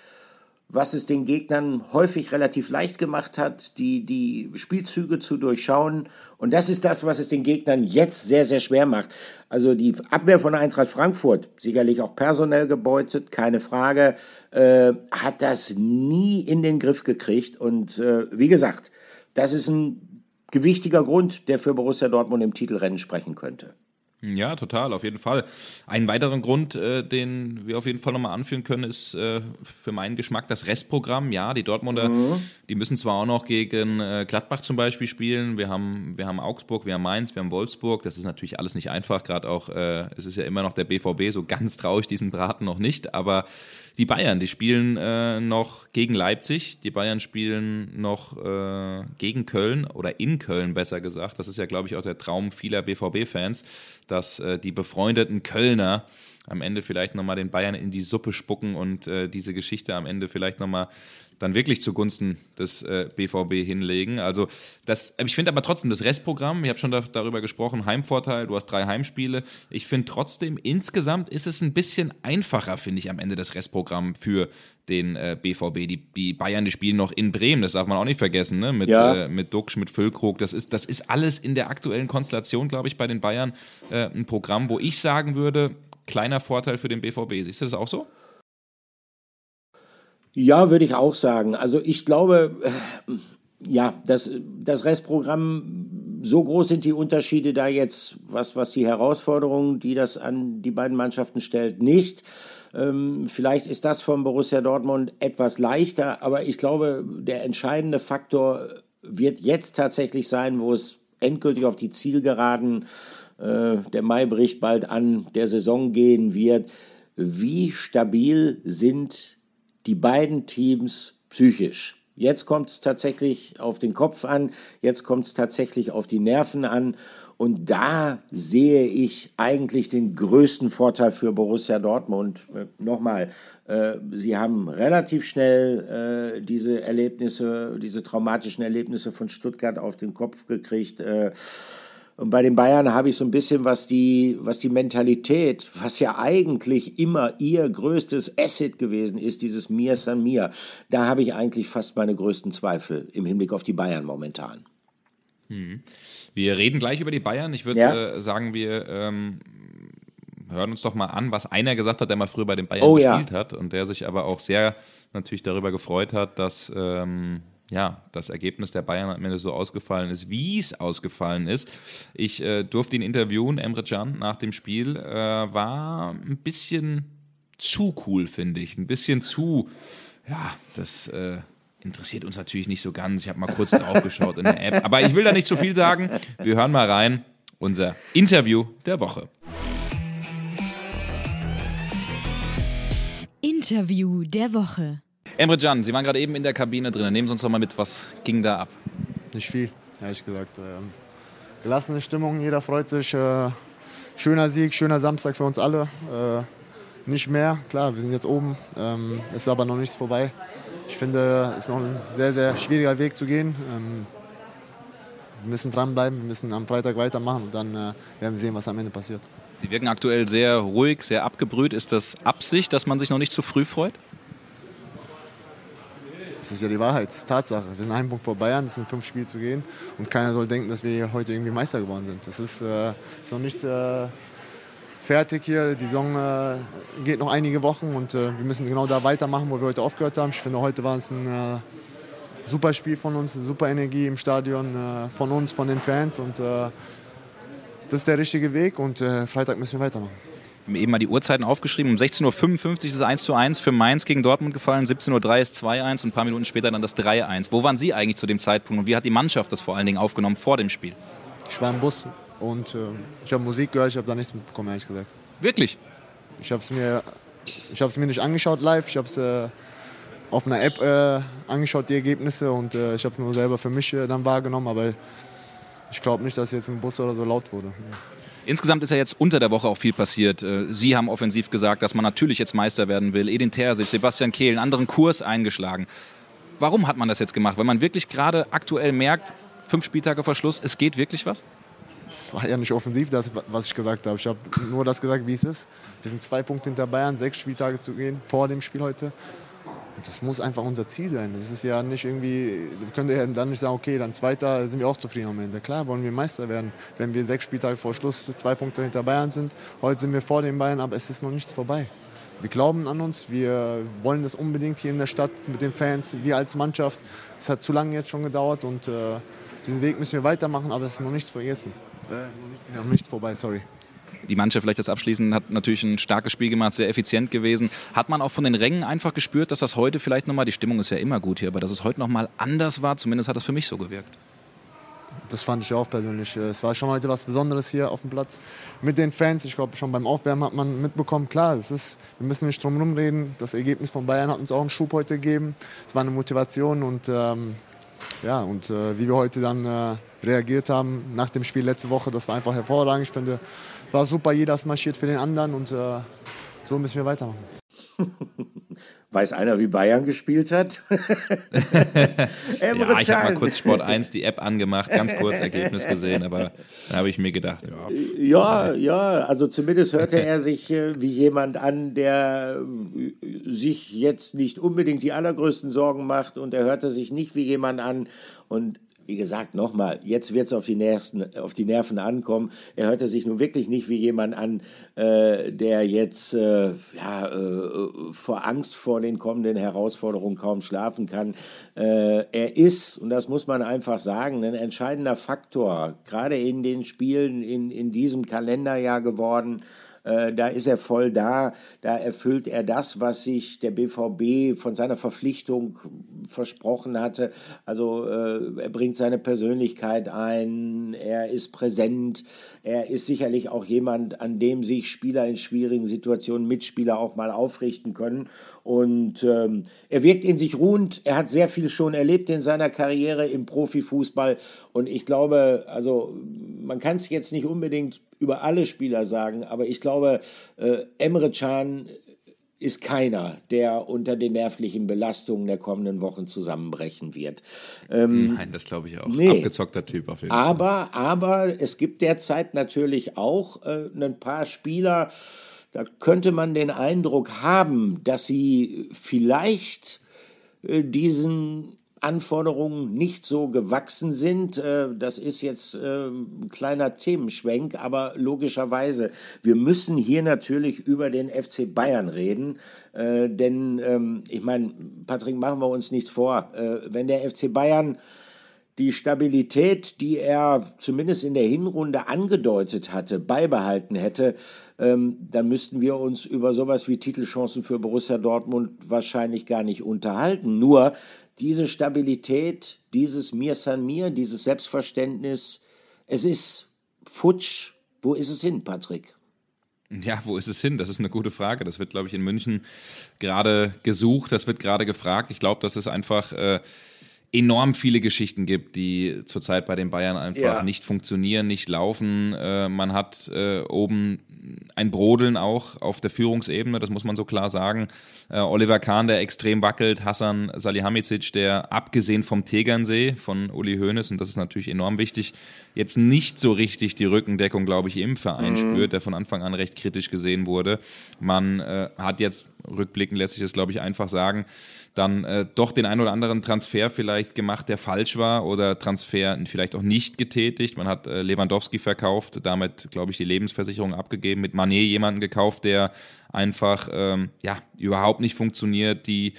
was es den Gegnern häufig relativ leicht gemacht hat, die, die Spielzüge zu durchschauen. Und das ist das, was es den Gegnern jetzt sehr, sehr schwer macht. Also die Abwehr von Eintracht Frankfurt, sicherlich auch personell gebeutet, keine Frage, äh, hat das nie in den Griff gekriegt. Und äh, wie gesagt, das ist ein gewichtiger Grund, der für Borussia Dortmund im Titelrennen sprechen könnte. Ja, total, auf jeden Fall. Ein weiterer Grund, äh, den wir auf jeden Fall nochmal anführen können, ist äh, für meinen Geschmack das Restprogramm. Ja, die Dortmunder, mhm. die müssen zwar auch noch gegen äh, Gladbach zum Beispiel spielen. Wir haben, wir haben Augsburg, wir haben Mainz, wir haben Wolfsburg. Das ist natürlich alles nicht einfach. Gerade auch, äh, es ist ja immer noch der BVB. So ganz traue ich diesen Braten noch nicht. Aber die Bayern, die spielen äh, noch gegen Leipzig, die Bayern spielen noch äh, gegen Köln oder in Köln besser gesagt. Das ist ja, glaube ich, auch der Traum vieler BVB-Fans, dass äh, die befreundeten Kölner am Ende vielleicht nochmal den Bayern in die Suppe spucken und äh, diese Geschichte am Ende vielleicht nochmal dann wirklich zugunsten des äh, BVB hinlegen. Also das, ich finde aber trotzdem das Restprogramm, ich habe schon da, darüber gesprochen, Heimvorteil, du hast drei Heimspiele. Ich finde trotzdem, insgesamt ist es ein bisschen einfacher, finde ich, am Ende das Restprogramm für den äh, BVB. Die, die Bayern, die spielen noch in Bremen, das darf man auch nicht vergessen, ne? mit, ja. äh, mit Duxch, mit Füllkrug. Das ist, das ist alles in der aktuellen Konstellation, glaube ich, bei den Bayern äh, ein Programm, wo ich sagen würde, kleiner Vorteil für den BVB. Siehst du das auch so? Ja, würde ich auch sagen. Also ich glaube, äh, ja, das, das Restprogramm, so groß sind die Unterschiede da jetzt, was, was die Herausforderungen, die das an die beiden Mannschaften stellt, nicht. Ähm, vielleicht ist das von Borussia Dortmund etwas leichter, aber ich glaube, der entscheidende Faktor wird jetzt tatsächlich sein, wo es endgültig auf die Zielgeraden, äh, der Mai bricht bald an, der Saison gehen wird. Wie stabil sind die beiden Teams psychisch. Jetzt kommt es tatsächlich auf den Kopf an, jetzt kommt es tatsächlich auf die Nerven an. Und da sehe ich eigentlich den größten Vorteil für Borussia Dortmund. Äh, nochmal, äh, sie haben relativ schnell äh, diese Erlebnisse, diese traumatischen Erlebnisse von Stuttgart auf den Kopf gekriegt. Äh, und bei den Bayern habe ich so ein bisschen, was die, was die Mentalität, was ja eigentlich immer ihr größtes Asset gewesen ist, dieses Mir San Mir, da habe ich eigentlich fast meine größten Zweifel im Hinblick auf die Bayern momentan. Hm. Wir reden gleich über die Bayern. Ich würde ja. äh, sagen, wir ähm, hören uns doch mal an, was einer gesagt hat, der mal früher bei den Bayern oh, gespielt ja. hat und der sich aber auch sehr natürlich darüber gefreut hat, dass ähm, ja, das Ergebnis der Bayern am Ende so ausgefallen ist, wie es ausgefallen ist. Ich äh, durfte ihn interviewen, Emre Can, nach dem Spiel. Äh, war ein bisschen zu cool, finde ich. Ein bisschen zu, ja, das äh, interessiert uns natürlich nicht so ganz. Ich habe mal kurz draufgeschaut in der App. Aber ich will da nicht zu viel sagen. Wir hören mal rein. Unser Interview der Woche. Interview der Woche. Emre Can, Sie waren gerade eben in der Kabine drin. Nehmen Sie uns doch mal mit, was ging da ab? Nicht viel, ehrlich gesagt. Ähm, gelassene Stimmung, jeder freut sich. Äh, schöner Sieg, schöner Samstag für uns alle. Äh, nicht mehr, klar, wir sind jetzt oben, ähm, ist aber noch nichts vorbei. Ich finde, es ist noch ein sehr, sehr schwieriger Weg zu gehen. Ähm, wir müssen dranbleiben, wir müssen am Freitag weitermachen und dann äh, werden wir sehen, was am Ende passiert. Sie wirken aktuell sehr ruhig, sehr abgebrüht. Ist das Absicht, dass man sich noch nicht zu früh freut? Das ist ja die Wahrheit, das ist Tatsache. Wir sind einen Punkt vor Bayern, es sind fünf Spiele zu gehen und keiner soll denken, dass wir heute irgendwie Meister geworden sind. Das ist, äh, ist noch nicht äh, fertig hier. Die Saison äh, geht noch einige Wochen und äh, wir müssen genau da weitermachen, wo wir heute aufgehört haben. Ich finde, heute war es ein äh, super Spiel von uns, eine super Energie im Stadion äh, von uns, von den Fans und das ist der richtige Weg und Freitag müssen wir weitermachen eben mal die Uhrzeiten aufgeschrieben. Um 16.55 Uhr ist es 1 zu 1 für Mainz gegen Dortmund gefallen, 17.03 Uhr ist 2-1 und ein paar Minuten später dann das 3-1. Wo waren Sie eigentlich zu dem Zeitpunkt und wie hat die Mannschaft das vor allen Dingen aufgenommen vor dem Spiel? Ich war im Bus und äh, ich habe Musik gehört, ich habe da nichts mitbekommen, ehrlich gesagt. Wirklich? Ich habe es mir, mir nicht angeschaut live, ich habe es äh, auf einer App äh, angeschaut, die Ergebnisse und äh, ich habe es nur selber für mich äh, dann wahrgenommen, aber ich glaube nicht, dass es jetzt im Bus oder so laut wurde. Ja. Insgesamt ist ja jetzt unter der Woche auch viel passiert. Äh, Sie haben offensiv gesagt, dass man natürlich jetzt Meister werden will. Edin Terzic, Sebastian Kehl, einen anderen Kurs eingeschlagen. Warum hat man das jetzt gemacht? Weil man wirklich gerade aktuell merkt, fünf Spieltage vor Schluss, es geht wirklich was? das war ja nicht offensiv, das, was ich gesagt habe. Ich habe nur das gesagt, wie es ist. Wir sind zwei Punkte hinter Bayern, sechs Spieltage zu gehen vor dem Spiel heute. Das muss einfach unser Ziel sein. Das ist ja nicht irgendwie, wir können ja dann nicht sagen, okay, dann Zweiter sind wir auch zufrieden am Ende. Klar wollen wir Meister werden, wenn wir sechs Spieltage vor Schluss zwei Punkte hinter Bayern sind. Heute sind wir vor den Bayern, aber es ist noch nichts vorbei. Wir glauben an uns, wir wollen das unbedingt hier in der Stadt mit den Fans, wir als Mannschaft. Es hat zu lange jetzt schon gedauert und äh, diesen Weg müssen wir weitermachen, aber es ist noch nichts vergessen. Äh, noch nichts vorbei, sorry die Mannschaft vielleicht das abschließen, hat natürlich ein starkes Spiel gemacht, sehr effizient gewesen. Hat man auch von den Rängen einfach gespürt, dass das heute vielleicht nochmal, die Stimmung ist ja immer gut hier, aber dass es heute nochmal anders war, zumindest hat das für mich so gewirkt. Das fand ich auch persönlich. Es war schon heute was Besonderes hier auf dem Platz mit den Fans. Ich glaube, schon beim Aufwärmen hat man mitbekommen, klar, es ist, wir müssen nicht drum herum reden. Das Ergebnis von Bayern hat uns auch einen Schub heute gegeben. Es war eine Motivation und ähm, ja, und äh, wie wir heute dann äh, reagiert haben nach dem Spiel letzte Woche, das war einfach hervorragend. Ich finde, war super, jeder ist marschiert für den anderen und äh, so müssen wir weitermachen. Weiß einer, wie Bayern gespielt hat? ja, ich habe mal kurz Sport 1 die App angemacht, ganz kurz Ergebnis gesehen, aber da habe ich mir gedacht, ja. Ja, ja, also zumindest hörte er sich äh, wie jemand an, der äh, sich jetzt nicht unbedingt die allergrößten Sorgen macht und er hörte sich nicht wie jemand an und wie gesagt, nochmal, jetzt wird es auf, die Nerven, auf die Nerven ankommen. Er hörte sich nun wirklich nicht wie jemand an, äh, der jetzt äh, ja, äh, vor Angst vor den kommenden Herausforderungen kaum schlafen kann. Äh, er ist, und das muss man einfach sagen, ein entscheidender Faktor, gerade in den Spielen in, in diesem Kalenderjahr geworden. Äh, da ist er voll da, da erfüllt er das, was sich der BVB von seiner Verpflichtung versprochen hatte. Also äh, er bringt seine Persönlichkeit ein, er ist präsent, er ist sicherlich auch jemand, an dem sich Spieler in schwierigen Situationen, Mitspieler auch mal aufrichten können. Und ähm, er wirkt in sich ruhend, er hat sehr viel schon erlebt in seiner Karriere im Profifußball. Und ich glaube, also man kann es jetzt nicht unbedingt über alle Spieler sagen, aber ich glaube, äh, Emre Can ist keiner, der unter den nervlichen Belastungen der kommenden Wochen zusammenbrechen wird. Ähm, Nein, das glaube ich auch. Nee. Abgezockter Typ auf jeden aber, Fall. Aber es gibt derzeit natürlich auch äh, ein paar Spieler, da könnte man den Eindruck haben, dass sie vielleicht äh, diesen Anforderungen nicht so gewachsen sind. Äh, das ist jetzt äh, ein kleiner Themenschwenk, aber logischerweise, wir müssen hier natürlich über den FC Bayern reden, äh, denn ähm, ich meine, Patrick, machen wir uns nichts vor, wenn der FC Bayern die Stabilität, die er zumindest in der Hinrunde angedeutet hatte, beibehalten hätte, ähm, dann müssten wir uns über sowas wie Titelchancen für Borussia Dortmund wahrscheinlich gar nicht unterhalten. Nur diese Stabilität, dieses Mir San Mir, dieses Selbstverständnis, es ist futsch. Wo ist es hin, Patrick? Ja, wo ist es hin? Das ist eine gute Frage. Das wird, glaube ich, in München gerade gesucht, das wird gerade gefragt. Ich glaube, das ist einfach äh, enorm viele Geschichten gibt, die zurzeit bei den Bayern einfach ja. nicht funktionieren, nicht laufen. Äh, man hat äh, oben ein Brodeln auch auf der Führungsebene, das muss man so klar sagen. Äh, Oliver Kahn, der extrem wackelt, Hassan Salihamidzic, der abgesehen vom Tegernsee von Uli Hoeneß, und das ist natürlich enorm wichtig, jetzt nicht so richtig die Rückendeckung, glaube ich, im Verein mhm. spürt, der von Anfang an recht kritisch gesehen wurde. Man äh, hat jetzt, rückblickend lässt sich das, glaube ich, einfach sagen, dann äh, doch den ein oder anderen Transfer vielleicht gemacht, der falsch war oder Transfer vielleicht auch nicht getätigt. Man hat äh, Lewandowski verkauft, damit, glaube ich, die Lebensversicherung abgegeben, mit Manet jemanden gekauft, der einfach ähm, ja, überhaupt nicht funktioniert. Die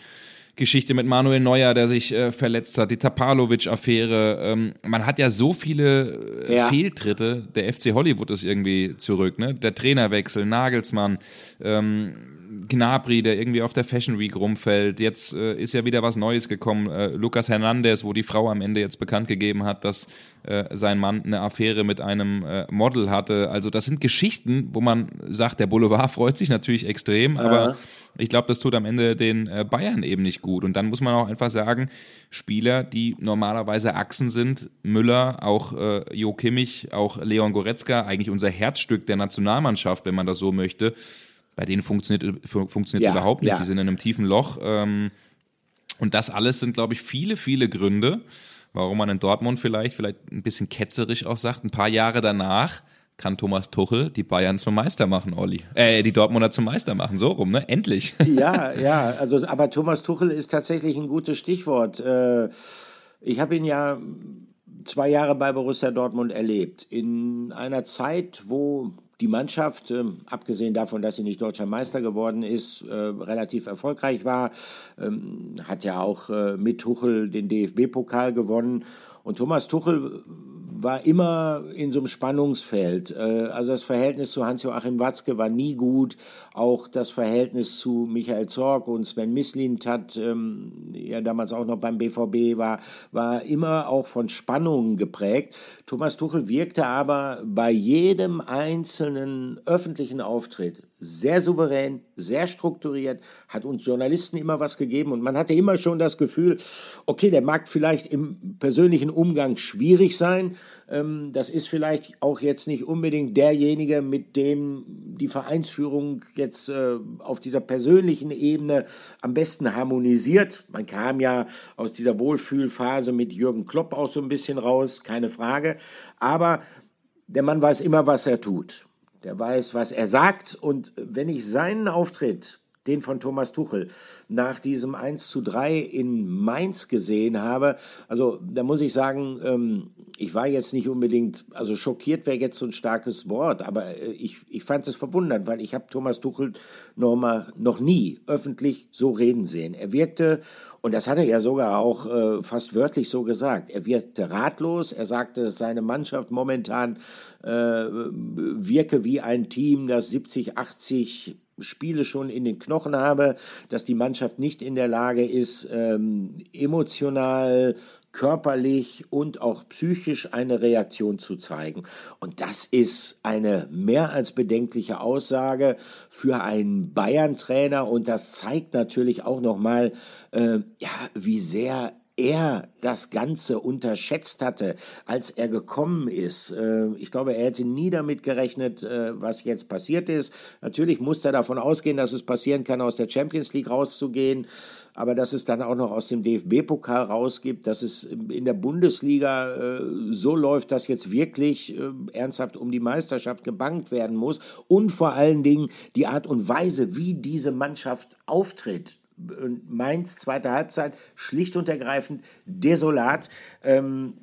Geschichte mit Manuel Neuer, der sich äh, verletzt hat, die Tapalovic-Affäre. Ähm, man hat ja so viele äh, ja. Fehltritte. Der FC Hollywood ist irgendwie zurück, ne? Der Trainerwechsel, Nagelsmann. Ähm, Gnabry, der irgendwie auf der Fashion Week rumfällt. Jetzt äh, ist ja wieder was Neues gekommen. Äh, Lucas Hernandez, wo die Frau am Ende jetzt bekannt gegeben hat, dass äh, sein Mann eine Affäre mit einem äh, Model hatte. Also das sind Geschichten, wo man sagt, der Boulevard freut sich natürlich extrem, ja. aber ich glaube, das tut am Ende den äh, Bayern eben nicht gut. Und dann muss man auch einfach sagen, Spieler, die normalerweise Achsen sind, Müller, auch äh, Jo Kimmich, auch Leon Goretzka, eigentlich unser Herzstück der Nationalmannschaft, wenn man das so möchte, bei denen funktioniert funktioniert ja, überhaupt nicht. Ja. Die sind in einem tiefen Loch. Ähm, und das alles sind, glaube ich, viele, viele Gründe, warum man in Dortmund vielleicht, vielleicht ein bisschen ketzerisch auch sagt, ein paar Jahre danach kann Thomas Tuchel die Bayern zum Meister machen, Olli. Äh, die Dortmunder zum Meister machen, so rum, ne? Endlich. Ja, ja, also, aber Thomas Tuchel ist tatsächlich ein gutes Stichwort. Äh, ich habe ihn ja zwei Jahre bei Borussia Dortmund erlebt. In einer Zeit, wo die Mannschaft, äh, abgesehen davon, dass sie nicht deutscher Meister geworden ist, äh, relativ erfolgreich war, ähm, hat ja auch äh, mit Tuchel den DFB-Pokal gewonnen. Und Thomas Tuchel war immer in so einem Spannungsfeld. Äh, also das Verhältnis zu Hans-Joachim Watzke war nie gut. Auch das Verhältnis zu Michael Zorg und Sven Mislint hat ähm, ja damals auch noch beim BVB war, war immer auch von Spannungen geprägt. Thomas Tuchel wirkte aber bei jedem einzelnen öffentlichen Auftritt sehr souverän, sehr strukturiert, hat uns Journalisten immer was gegeben und man hatte immer schon das Gefühl, okay, der mag vielleicht im persönlichen Umgang schwierig sein, ähm, das ist vielleicht auch jetzt nicht unbedingt derjenige, mit dem die Vereinsführung jetzt äh, auf dieser persönlichen Ebene am besten harmonisiert. Man kam ja aus dieser Wohlfühlphase mit Jürgen Klopp auch so ein bisschen raus, keine Frage, aber der Mann weiß immer, was er tut der weiß, was er sagt. Und wenn ich seinen Auftritt, den von Thomas Tuchel, nach diesem 1 zu 3 in Mainz gesehen habe, also da muss ich sagen, ähm, ich war jetzt nicht unbedingt, also schockiert wäre jetzt so ein starkes Wort, aber äh, ich, ich fand es verwundernd, weil ich habe Thomas Tuchel noch, mal, noch nie öffentlich so reden sehen. Er wirkte, und das hat er ja sogar auch äh, fast wörtlich so gesagt, er wirkte ratlos, er sagte, seine Mannschaft momentan äh, wirke wie ein Team, das 70, 80 Spiele schon in den Knochen habe, dass die Mannschaft nicht in der Lage ist, ähm, emotional körperlich und auch psychisch eine Reaktion zu zeigen. Und das ist eine mehr als bedenkliche Aussage für einen Bayern-Trainer und das zeigt natürlich auch nochmal, äh, ja, wie sehr er das Ganze unterschätzt hatte, als er gekommen ist. Äh, ich glaube, er hätte nie damit gerechnet, äh, was jetzt passiert ist. Natürlich musste er davon ausgehen, dass es passieren kann, aus der Champions League rauszugehen aber dass es dann auch noch aus dem DFB-Pokal rausgibt, dass es in der Bundesliga äh, so läuft, dass jetzt wirklich ernsthaft um die Meisterschaft gebankt werden muss und vor allen Dingen die Art und Weise, wie diese Mannschaft auftritt. Mainz, zweite Halbzeit, schlicht und ergreifend desolat. Ähm,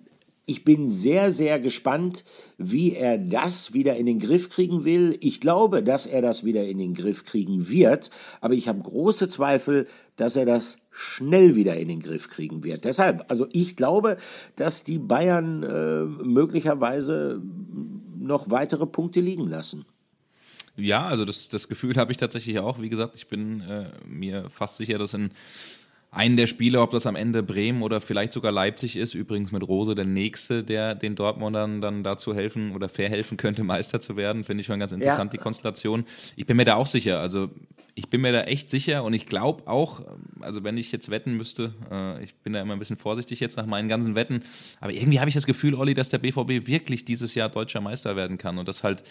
ich bin sehr, sehr gespannt, wie er das wieder in den Griff kriegen will. Ich glaube, dass er das wieder in den Griff kriegen wird, aber ich habe große Zweifel, dass er das schnell wieder in den Griff kriegen wird. Deshalb, also ich glaube, dass die Bayern äh, möglicherweise noch weitere Punkte liegen lassen. Ja, also das, das Gefühl habe ich tatsächlich auch. Wie gesagt, ich bin äh, mir fast sicher, dass in einen der Spiele, ob das am Ende Bremen oder vielleicht sogar Leipzig ist, übrigens mit Rose der Nächste, der den Dortmundern dann dazu helfen oder verhelfen könnte, Meister zu werden, finde ich schon ganz interessant, ja. die Konstellation. Ich bin mir da auch sicher, also ich bin mir da echt sicher und ich glaube auch, also wenn ich jetzt wetten müsste, äh, ich bin da immer ein bisschen vorsichtig jetzt nach meinen ganzen Wetten, aber irgendwie habe ich das Gefühl, Olli, dass der BVB wirklich dieses Jahr deutscher Meister werden kann und das halt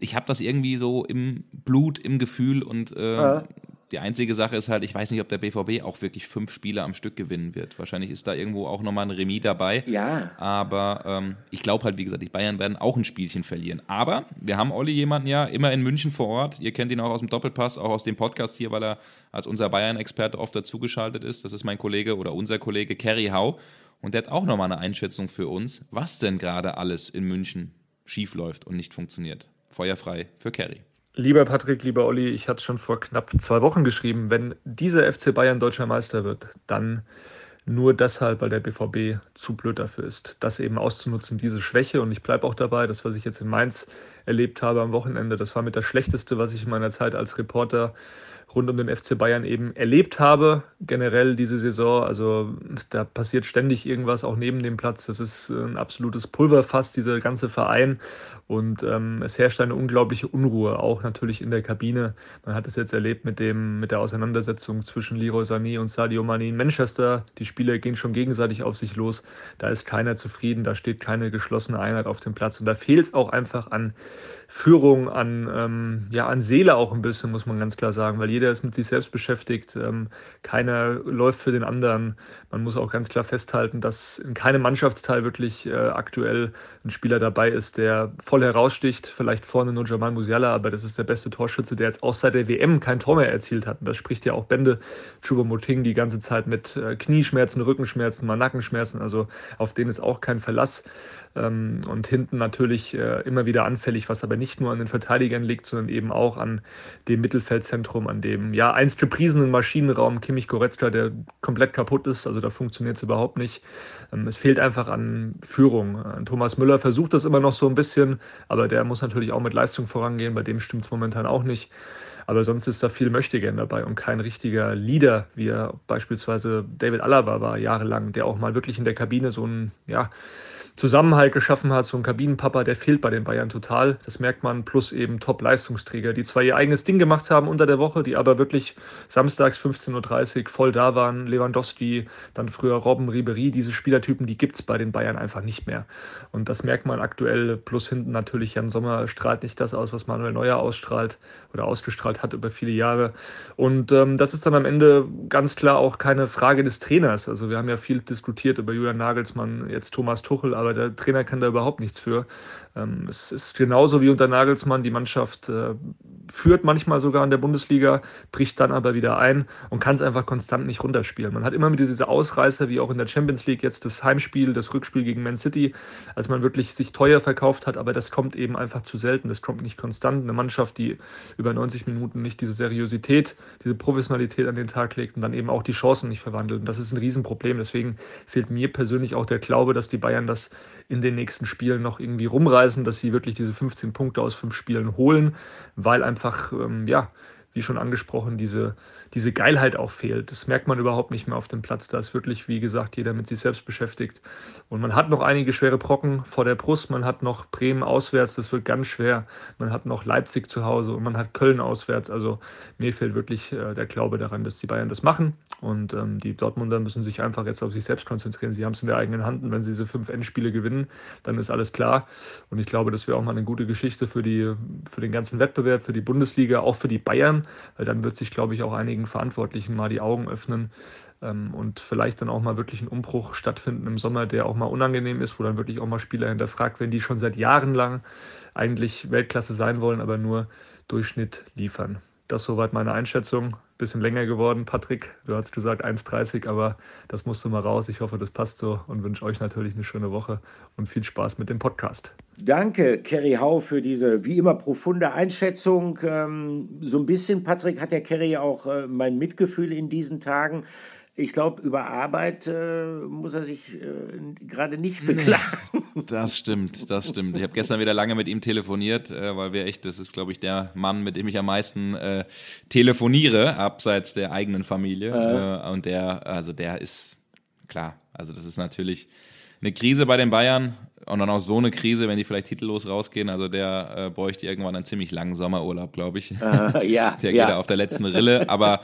ich habe das irgendwie so im Blut, im Gefühl und äh, ja. Die einzige Sache ist halt, ich weiß nicht, ob der BVB auch wirklich fünf Spiele am Stück gewinnen wird. Wahrscheinlich ist da irgendwo auch nochmal ein Remis dabei. Ja. Aber ähm, ich glaube halt, wie gesagt, die Bayern werden auch ein Spielchen verlieren. Aber wir haben Olli jemanden ja immer in München vor Ort. Ihr kennt ihn auch aus dem Doppelpass, auch aus dem Podcast hier, weil er als unser Bayern-Experte oft dazugeschaltet ist. Das ist mein Kollege oder unser Kollege Kerry Hau. Und der hat auch nochmal eine Einschätzung für uns, was denn gerade alles in München schief läuft und nicht funktioniert. Feuerfrei für Kerry. Lieber Patrick, lieber Olli, ich hatte schon vor knapp zwei Wochen geschrieben, wenn dieser FC Bayern deutscher Meister wird, dann nur deshalb, weil der BVB zu blöd dafür ist, das eben auszunutzen, diese Schwäche. Und ich bleibe auch dabei, das, was ich jetzt in Mainz erlebt habe am Wochenende, das war mit das Schlechteste, was ich in meiner Zeit als Reporter rund um den FC Bayern eben erlebt habe, generell diese Saison. Also da passiert ständig irgendwas, auch neben dem Platz. Das ist ein absolutes Pulverfass, dieser ganze Verein. Und ähm, es herrscht eine unglaubliche Unruhe, auch natürlich in der Kabine. Man hat es jetzt erlebt mit, dem, mit der Auseinandersetzung zwischen Leroy Sané und Sadio Mane in Manchester. Die Spieler gehen schon gegenseitig auf sich los. Da ist keiner zufrieden, da steht keine geschlossene Einheit auf dem Platz. Und da fehlt es auch einfach an Führung, an, ähm, ja, an Seele auch ein bisschen, muss man ganz klar sagen, weil jeder jeder ist mit sich selbst beschäftigt, ähm, keiner läuft für den anderen. Man muss auch ganz klar festhalten, dass in keinem Mannschaftsteil wirklich äh, aktuell ein Spieler dabei ist, der voll heraussticht. Vielleicht vorne nur Jamal Musiala, aber das ist der beste Torschütze, der jetzt auch seit der WM kein Tor mehr erzielt hat. Und das spricht ja auch Bände. Choupo-Moting die ganze Zeit mit äh, Knieschmerzen, Rückenschmerzen, mal Nackenschmerzen. Also auf den ist auch kein Verlass. Ähm, und hinten natürlich äh, immer wieder anfällig, was aber nicht nur an den Verteidigern liegt, sondern eben auch an dem Mittelfeldzentrum, an dem ja einst gepriesenen Maschinenraum Kimmich Goretzka, der komplett kaputt ist. Also da funktioniert es überhaupt nicht. Ähm, es fehlt einfach an Führung. Äh, Thomas Müller versucht das immer noch so ein bisschen, aber der muss natürlich auch mit Leistung vorangehen. Bei dem stimmt es momentan auch nicht. Aber sonst ist da viel Möchtegern dabei und kein richtiger Leader, wie er beispielsweise David Alaba war jahrelang, der auch mal wirklich in der Kabine so ein, ja, Zusammenhalt geschaffen hat, so ein Kabinenpapa, der fehlt bei den Bayern total. Das merkt man, plus eben Top-Leistungsträger, die zwar ihr eigenes Ding gemacht haben unter der Woche, die aber wirklich samstags 15.30 Uhr voll da waren. Lewandowski, dann früher Robben, Ribery, diese Spielertypen, die gibt es bei den Bayern einfach nicht mehr. Und das merkt man aktuell, plus hinten natürlich Jan Sommer strahlt nicht das aus, was Manuel Neuer ausstrahlt oder ausgestrahlt hat über viele Jahre. Und ähm, das ist dann am Ende ganz klar auch keine Frage des Trainers. Also wir haben ja viel diskutiert über Julian Nagelsmann, jetzt Thomas Tuchel, aber aber der Trainer kann da überhaupt nichts für. Ähm, es ist genauso wie unter Nagelsmann, die Mannschaft äh, führt manchmal sogar in der Bundesliga, bricht dann aber wieder ein und kann es einfach konstant nicht runterspielen. Man hat immer mit diese Ausreißer, wie auch in der Champions League jetzt das Heimspiel, das Rückspiel gegen Man City, als man wirklich sich teuer verkauft hat, aber das kommt eben einfach zu selten, das kommt nicht konstant. Eine Mannschaft, die über 90 Minuten nicht diese Seriosität, diese Professionalität an den Tag legt und dann eben auch die Chancen nicht verwandelt. Und das ist ein Riesenproblem. Deswegen fehlt mir persönlich auch der Glaube, dass die Bayern das in den nächsten Spielen noch irgendwie rumreißen, dass sie wirklich diese 15 Punkte aus fünf Spielen holen, weil einfach, ähm, ja, wie schon angesprochen, diese, diese Geilheit auch fehlt. Das merkt man überhaupt nicht mehr auf dem Platz. Da ist wirklich, wie gesagt, jeder mit sich selbst beschäftigt. Und man hat noch einige schwere Brocken vor der Brust. Man hat noch Bremen auswärts, das wird ganz schwer. Man hat noch Leipzig zu Hause und man hat Köln auswärts. Also mir fehlt wirklich äh, der Glaube daran, dass die Bayern das machen. Und ähm, die Dortmunder müssen sich einfach jetzt auf sich selbst konzentrieren. Sie haben es in der eigenen Hand. Und wenn sie diese fünf Endspiele gewinnen, dann ist alles klar. Und ich glaube, das wäre auch mal eine gute Geschichte für, die, für den ganzen Wettbewerb, für die Bundesliga, auch für die Bayern weil dann wird sich, glaube ich, auch einigen Verantwortlichen mal die Augen öffnen ähm, und vielleicht dann auch mal wirklich ein Umbruch stattfinden im Sommer, der auch mal unangenehm ist, wo dann wirklich auch mal Spieler hinterfragt werden, die schon seit Jahren lang eigentlich Weltklasse sein wollen, aber nur Durchschnitt liefern. Das soweit meine Einschätzung. Bisschen länger geworden, Patrick. Du hast gesagt 1,30, aber das musste mal raus. Ich hoffe, das passt so und wünsche euch natürlich eine schöne Woche und viel Spaß mit dem Podcast. Danke, Kerry Hau, für diese wie immer profunde Einschätzung. Ähm, so ein bisschen, Patrick, hat der Kerry auch äh, mein Mitgefühl in diesen Tagen ich glaube, über Arbeit äh, muss er sich äh, gerade nicht beklagen. Das stimmt, das stimmt. Ich habe gestern wieder lange mit ihm telefoniert, äh, weil wir echt, das ist, glaube ich, der Mann, mit dem ich am meisten äh, telefoniere, abseits der eigenen Familie. Äh. und der, also der ist klar, also das ist natürlich eine Krise bei den Bayern und dann auch so eine Krise, wenn die vielleicht titellos rausgehen. Also der äh, bräuchte irgendwann einen ziemlich langen Sommerurlaub, glaube ich. Ja, der ja. geht da auf der letzten Rille, aber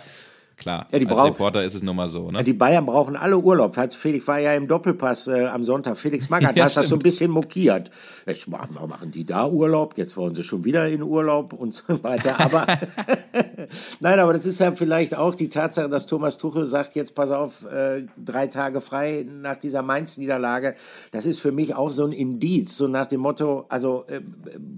Klar, ja, als brauch, Reporter ist es nun mal so. Ne? Die Bayern brauchen alle Urlaub. Felix war ja im Doppelpass äh, am Sonntag. Felix Magath ja, hat das so ein bisschen mokiert. Ich, machen die da Urlaub? Jetzt wollen sie schon wieder in Urlaub und so weiter. Aber nein, aber das ist ja vielleicht auch die Tatsache, dass Thomas Tuchel sagt, jetzt pass auf, äh, drei Tage frei nach dieser Mainz-Niederlage. Das ist für mich auch so ein Indiz, so nach dem Motto, also äh,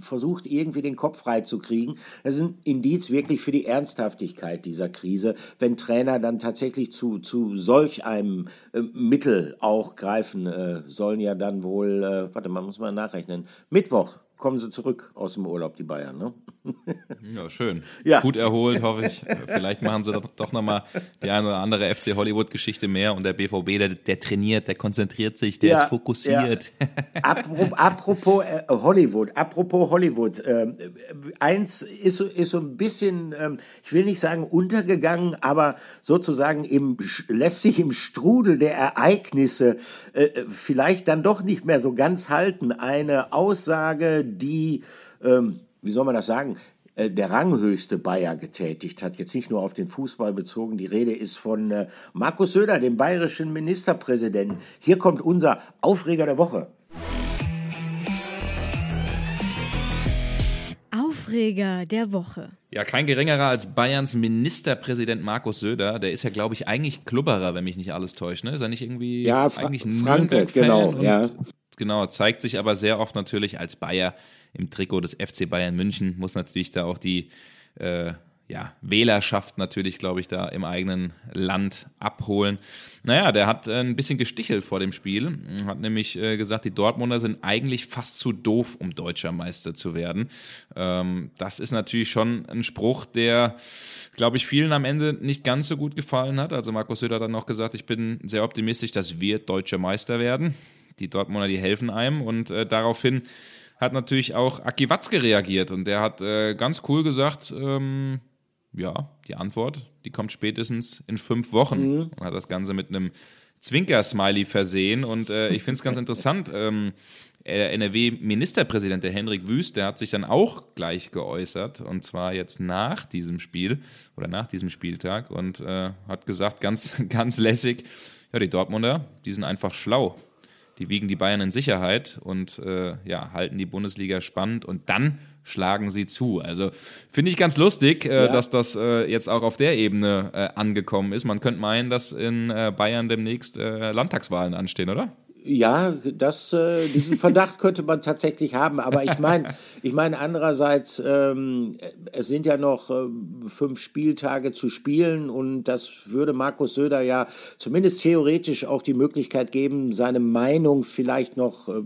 versucht irgendwie den Kopf frei zu kriegen. Das ist ein Indiz wirklich für die Ernsthaftigkeit dieser Krise. Wenn wenn Trainer dann tatsächlich zu, zu solch einem äh, Mittel auch greifen, äh, sollen ja dann wohl, äh, warte mal, muss man nachrechnen, Mittwoch kommen sie zurück aus dem Urlaub, die Bayern. Ne? Ja, schön. Ja. Gut erholt, hoffe ich. Vielleicht machen sie doch, doch nochmal die eine oder andere FC Hollywood-Geschichte mehr und der BVB, der, der trainiert, der konzentriert sich, der ja, ist fokussiert. Ja. Apropos, apropos äh, Hollywood, apropos Hollywood, äh, eins ist, ist so ein bisschen, äh, ich will nicht sagen untergegangen, aber sozusagen im, lässt sich im Strudel der Ereignisse äh, vielleicht dann doch nicht mehr so ganz halten. Eine Aussage, die ähm, wie soll man das sagen, äh, der ranghöchste Bayer getätigt hat, jetzt nicht nur auf den Fußball bezogen. Die Rede ist von äh, Markus Söder, dem bayerischen Ministerpräsidenten. Hier kommt unser Aufreger der Woche. Aufreger der Woche. Ja, kein geringerer als Bayerns Ministerpräsident Markus Söder. Der ist ja, glaube ich, eigentlich Klubberer, wenn mich nicht alles täuscht. Ne? Ist er nicht irgendwie ja, Fra eigentlich Franke, genau, ja. Genau, zeigt sich aber sehr oft natürlich als Bayer im Trikot des FC Bayern München. Muss natürlich da auch die äh, ja, Wählerschaft natürlich, glaube ich, da im eigenen Land abholen. Naja, der hat äh, ein bisschen gestichelt vor dem Spiel, hat nämlich äh, gesagt, die Dortmunder sind eigentlich fast zu doof, um deutscher Meister zu werden. Ähm, das ist natürlich schon ein Spruch, der, glaube ich, vielen am Ende nicht ganz so gut gefallen hat. Also Markus Söder hat dann noch gesagt, ich bin sehr optimistisch, dass wir deutscher Meister werden. Die Dortmunder, die helfen einem und äh, daraufhin hat natürlich auch Aki Watzke reagiert und der hat äh, ganz cool gesagt, ähm, ja, die Antwort, die kommt spätestens in fünf Wochen. Mhm. Und hat das Ganze mit einem Zwinker-Smiley versehen. Und äh, ich finde es ganz interessant. Ähm, der NRW-Ministerpräsident, der Hendrik Wüst, der hat sich dann auch gleich geäußert. Und zwar jetzt nach diesem Spiel oder nach diesem Spieltag und äh, hat gesagt, ganz, ganz lässig, ja, die Dortmunder, die sind einfach schlau. Die wiegen die Bayern in Sicherheit und äh, ja, halten die Bundesliga spannend. Und dann schlagen sie zu. Also finde ich ganz lustig, äh, ja. dass das äh, jetzt auch auf der Ebene äh, angekommen ist. Man könnte meinen, dass in äh, Bayern demnächst äh, Landtagswahlen anstehen, oder? Ja, das, äh, diesen Verdacht könnte man tatsächlich haben. Aber ich meine, ich meine andererseits, ähm, es sind ja noch äh, fünf Spieltage zu spielen und das würde Markus Söder ja zumindest theoretisch auch die Möglichkeit geben, seine Meinung vielleicht noch äh,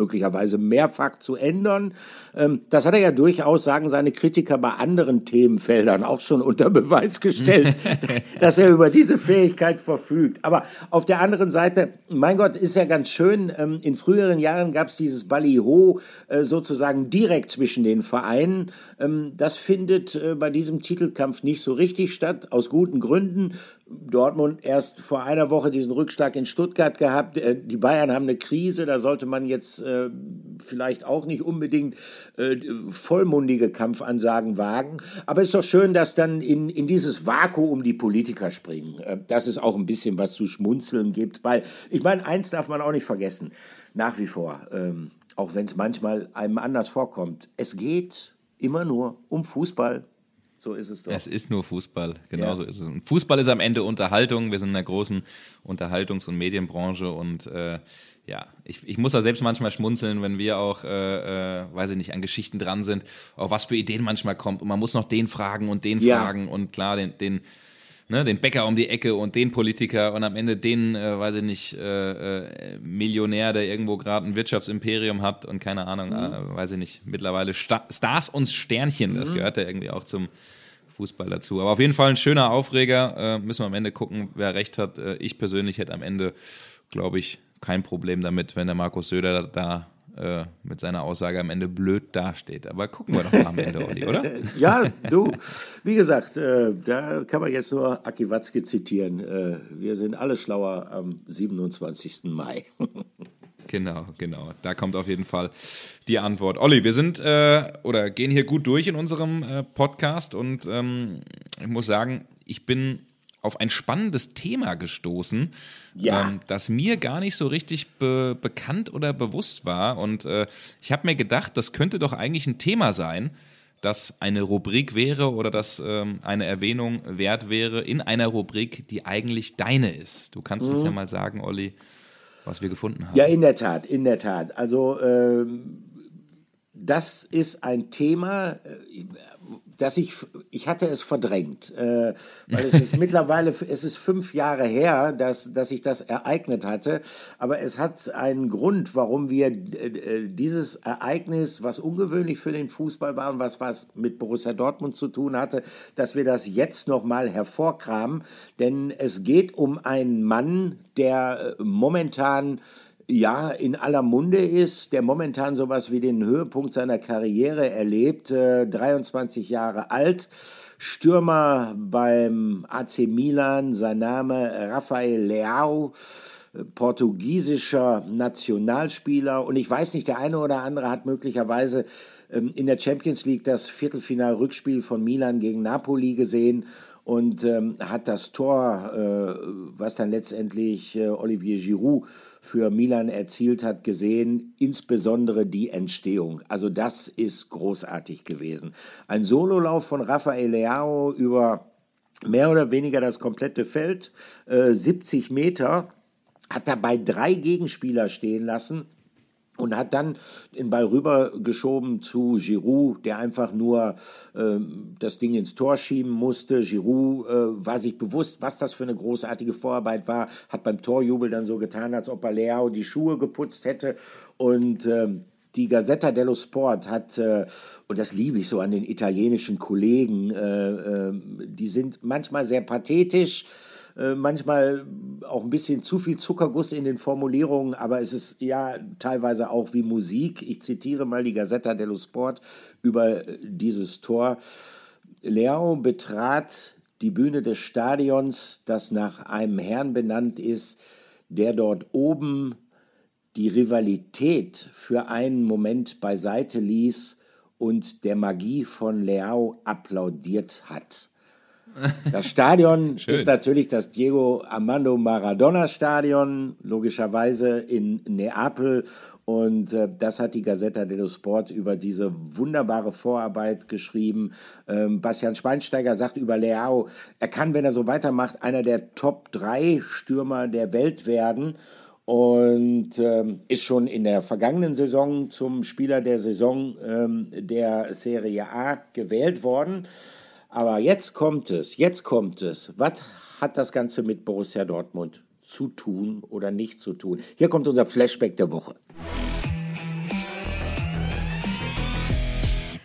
möglicherweise mehrfach zu ändern. Ähm, das hat er ja durchaus, sagen seine Kritiker, bei anderen Themenfeldern auch schon unter Beweis gestellt, dass er über diese Fähigkeit verfügt. Aber auf der anderen Seite, mein Gott, ist ja ganz schön, ähm, in früheren Jahren gab es dieses Ballyho äh, sozusagen direkt zwischen den Vereinen. Ähm, das findet äh, bei diesem Titelkampf nicht so richtig statt, aus guten Gründen. Dortmund erst vor einer Woche diesen Rückschlag in Stuttgart gehabt. Äh, die Bayern haben eine Krise, da sollte man jetzt äh, vielleicht auch nicht unbedingt äh, vollmundige Kampfansagen wagen. Aber es ist doch schön, dass dann in, in dieses Vakuum die Politiker springen. Dass es auch ein bisschen was zu schmunzeln gibt. Weil, ich meine, eins darf man auch nicht vergessen, nach wie vor, ähm, auch wenn es manchmal einem anders vorkommt, es geht immer nur um Fußball so ist es doch. Es ist nur Fußball, genau ja. so ist es. Und Fußball ist am Ende Unterhaltung. Wir sind in einer großen Unterhaltungs- und Medienbranche und äh, ja, ich, ich muss da selbst manchmal schmunzeln, wenn wir auch, äh, äh, weiß ich nicht, an Geschichten dran sind, auch was für Ideen manchmal kommt. Und man muss noch den fragen und den ja. fragen und klar, den, den, ne, den Bäcker um die Ecke und den Politiker und am Ende den, äh, weiß ich nicht, äh, äh, Millionär, der irgendwo gerade ein Wirtschaftsimperium hat und keine Ahnung, mhm. äh, weiß ich nicht, mittlerweile Sta Stars und Sternchen, das mhm. gehört ja irgendwie auch zum Fußball dazu. Aber auf jeden Fall ein schöner Aufreger. Äh, müssen wir am Ende gucken, wer recht hat. Ich persönlich hätte am Ende, glaube ich, kein Problem damit, wenn der Markus Söder da äh, mit seiner Aussage am Ende blöd dasteht. Aber gucken wir doch mal am Ende, Olli, oder? ja, du, wie gesagt, äh, da kann man jetzt nur Aki Watzke zitieren. Äh, wir sind alle schlauer am 27. Mai. Genau, genau. Da kommt auf jeden Fall die Antwort. Olli, wir sind äh, oder gehen hier gut durch in unserem äh, Podcast und ähm, ich muss sagen, ich bin auf ein spannendes Thema gestoßen, ja. ähm, das mir gar nicht so richtig be bekannt oder bewusst war. Und äh, ich habe mir gedacht, das könnte doch eigentlich ein Thema sein, das eine Rubrik wäre oder das ähm, eine Erwähnung wert wäre in einer Rubrik, die eigentlich deine ist. Du kannst mhm. uns ja mal sagen, Olli, was wir gefunden haben. Ja, in der Tat, in der Tat. Also ähm, das ist ein Thema, äh, dass ich, ich hatte es verdrängt, äh, weil es ist mittlerweile, es ist fünf Jahre her, dass, dass ich das ereignet hatte, aber es hat einen Grund, warum wir äh, dieses Ereignis, was ungewöhnlich für den Fußball war und was, was mit Borussia Dortmund zu tun hatte, dass wir das jetzt nochmal hervorkramen, denn es geht um einen Mann, der momentan ja in aller Munde ist, der momentan sowas wie den Höhepunkt seiner Karriere erlebt, äh, 23 Jahre alt, Stürmer beim AC Milan, sein Name Rafael Leao, äh, portugiesischer Nationalspieler. Und ich weiß nicht, der eine oder andere hat möglicherweise ähm, in der Champions League das Viertelfinal-Rückspiel von Milan gegen Napoli gesehen und ähm, hat das Tor, äh, was dann letztendlich äh, Olivier Giroud für Milan erzielt hat, gesehen, insbesondere die Entstehung. Also das ist großartig gewesen. Ein Sololauf von Rafael Leao über mehr oder weniger das komplette Feld, äh, 70 Meter, hat dabei drei Gegenspieler stehen lassen und hat dann den Ball rübergeschoben zu Giroud, der einfach nur äh, das Ding ins Tor schieben musste. Giroud äh, war sich bewusst, was das für eine großartige Vorarbeit war, hat beim Torjubel dann so getan, als ob er Leao die Schuhe geputzt hätte und äh, die Gazzetta dello Sport hat, äh, und das liebe ich so an den italienischen Kollegen, äh, äh, die sind manchmal sehr pathetisch, äh, manchmal auch ein bisschen zu viel Zuckerguss in den Formulierungen, aber es ist ja teilweise auch wie Musik. Ich zitiere mal die Gazzetta dello Sport über äh, dieses Tor. Leo betrat die Bühne des Stadions, das nach einem Herrn benannt ist, der dort oben die Rivalität für einen Moment beiseite ließ und der Magie von Leao applaudiert hat. Das Stadion ist natürlich das Diego Armando Maradona Stadion, logischerweise in Neapel. Und äh, das hat die Gazzetta dello Sport über diese wunderbare Vorarbeit geschrieben. Ähm, Bastian Schweinsteiger sagt über Leao, er kann, wenn er so weitermacht, einer der Top 3 Stürmer der Welt werden und ähm, ist schon in der vergangenen Saison zum Spieler der Saison ähm, der Serie A gewählt worden. Aber jetzt kommt es, jetzt kommt es. Was hat das Ganze mit Borussia Dortmund zu tun oder nicht zu tun? Hier kommt unser Flashback der Woche.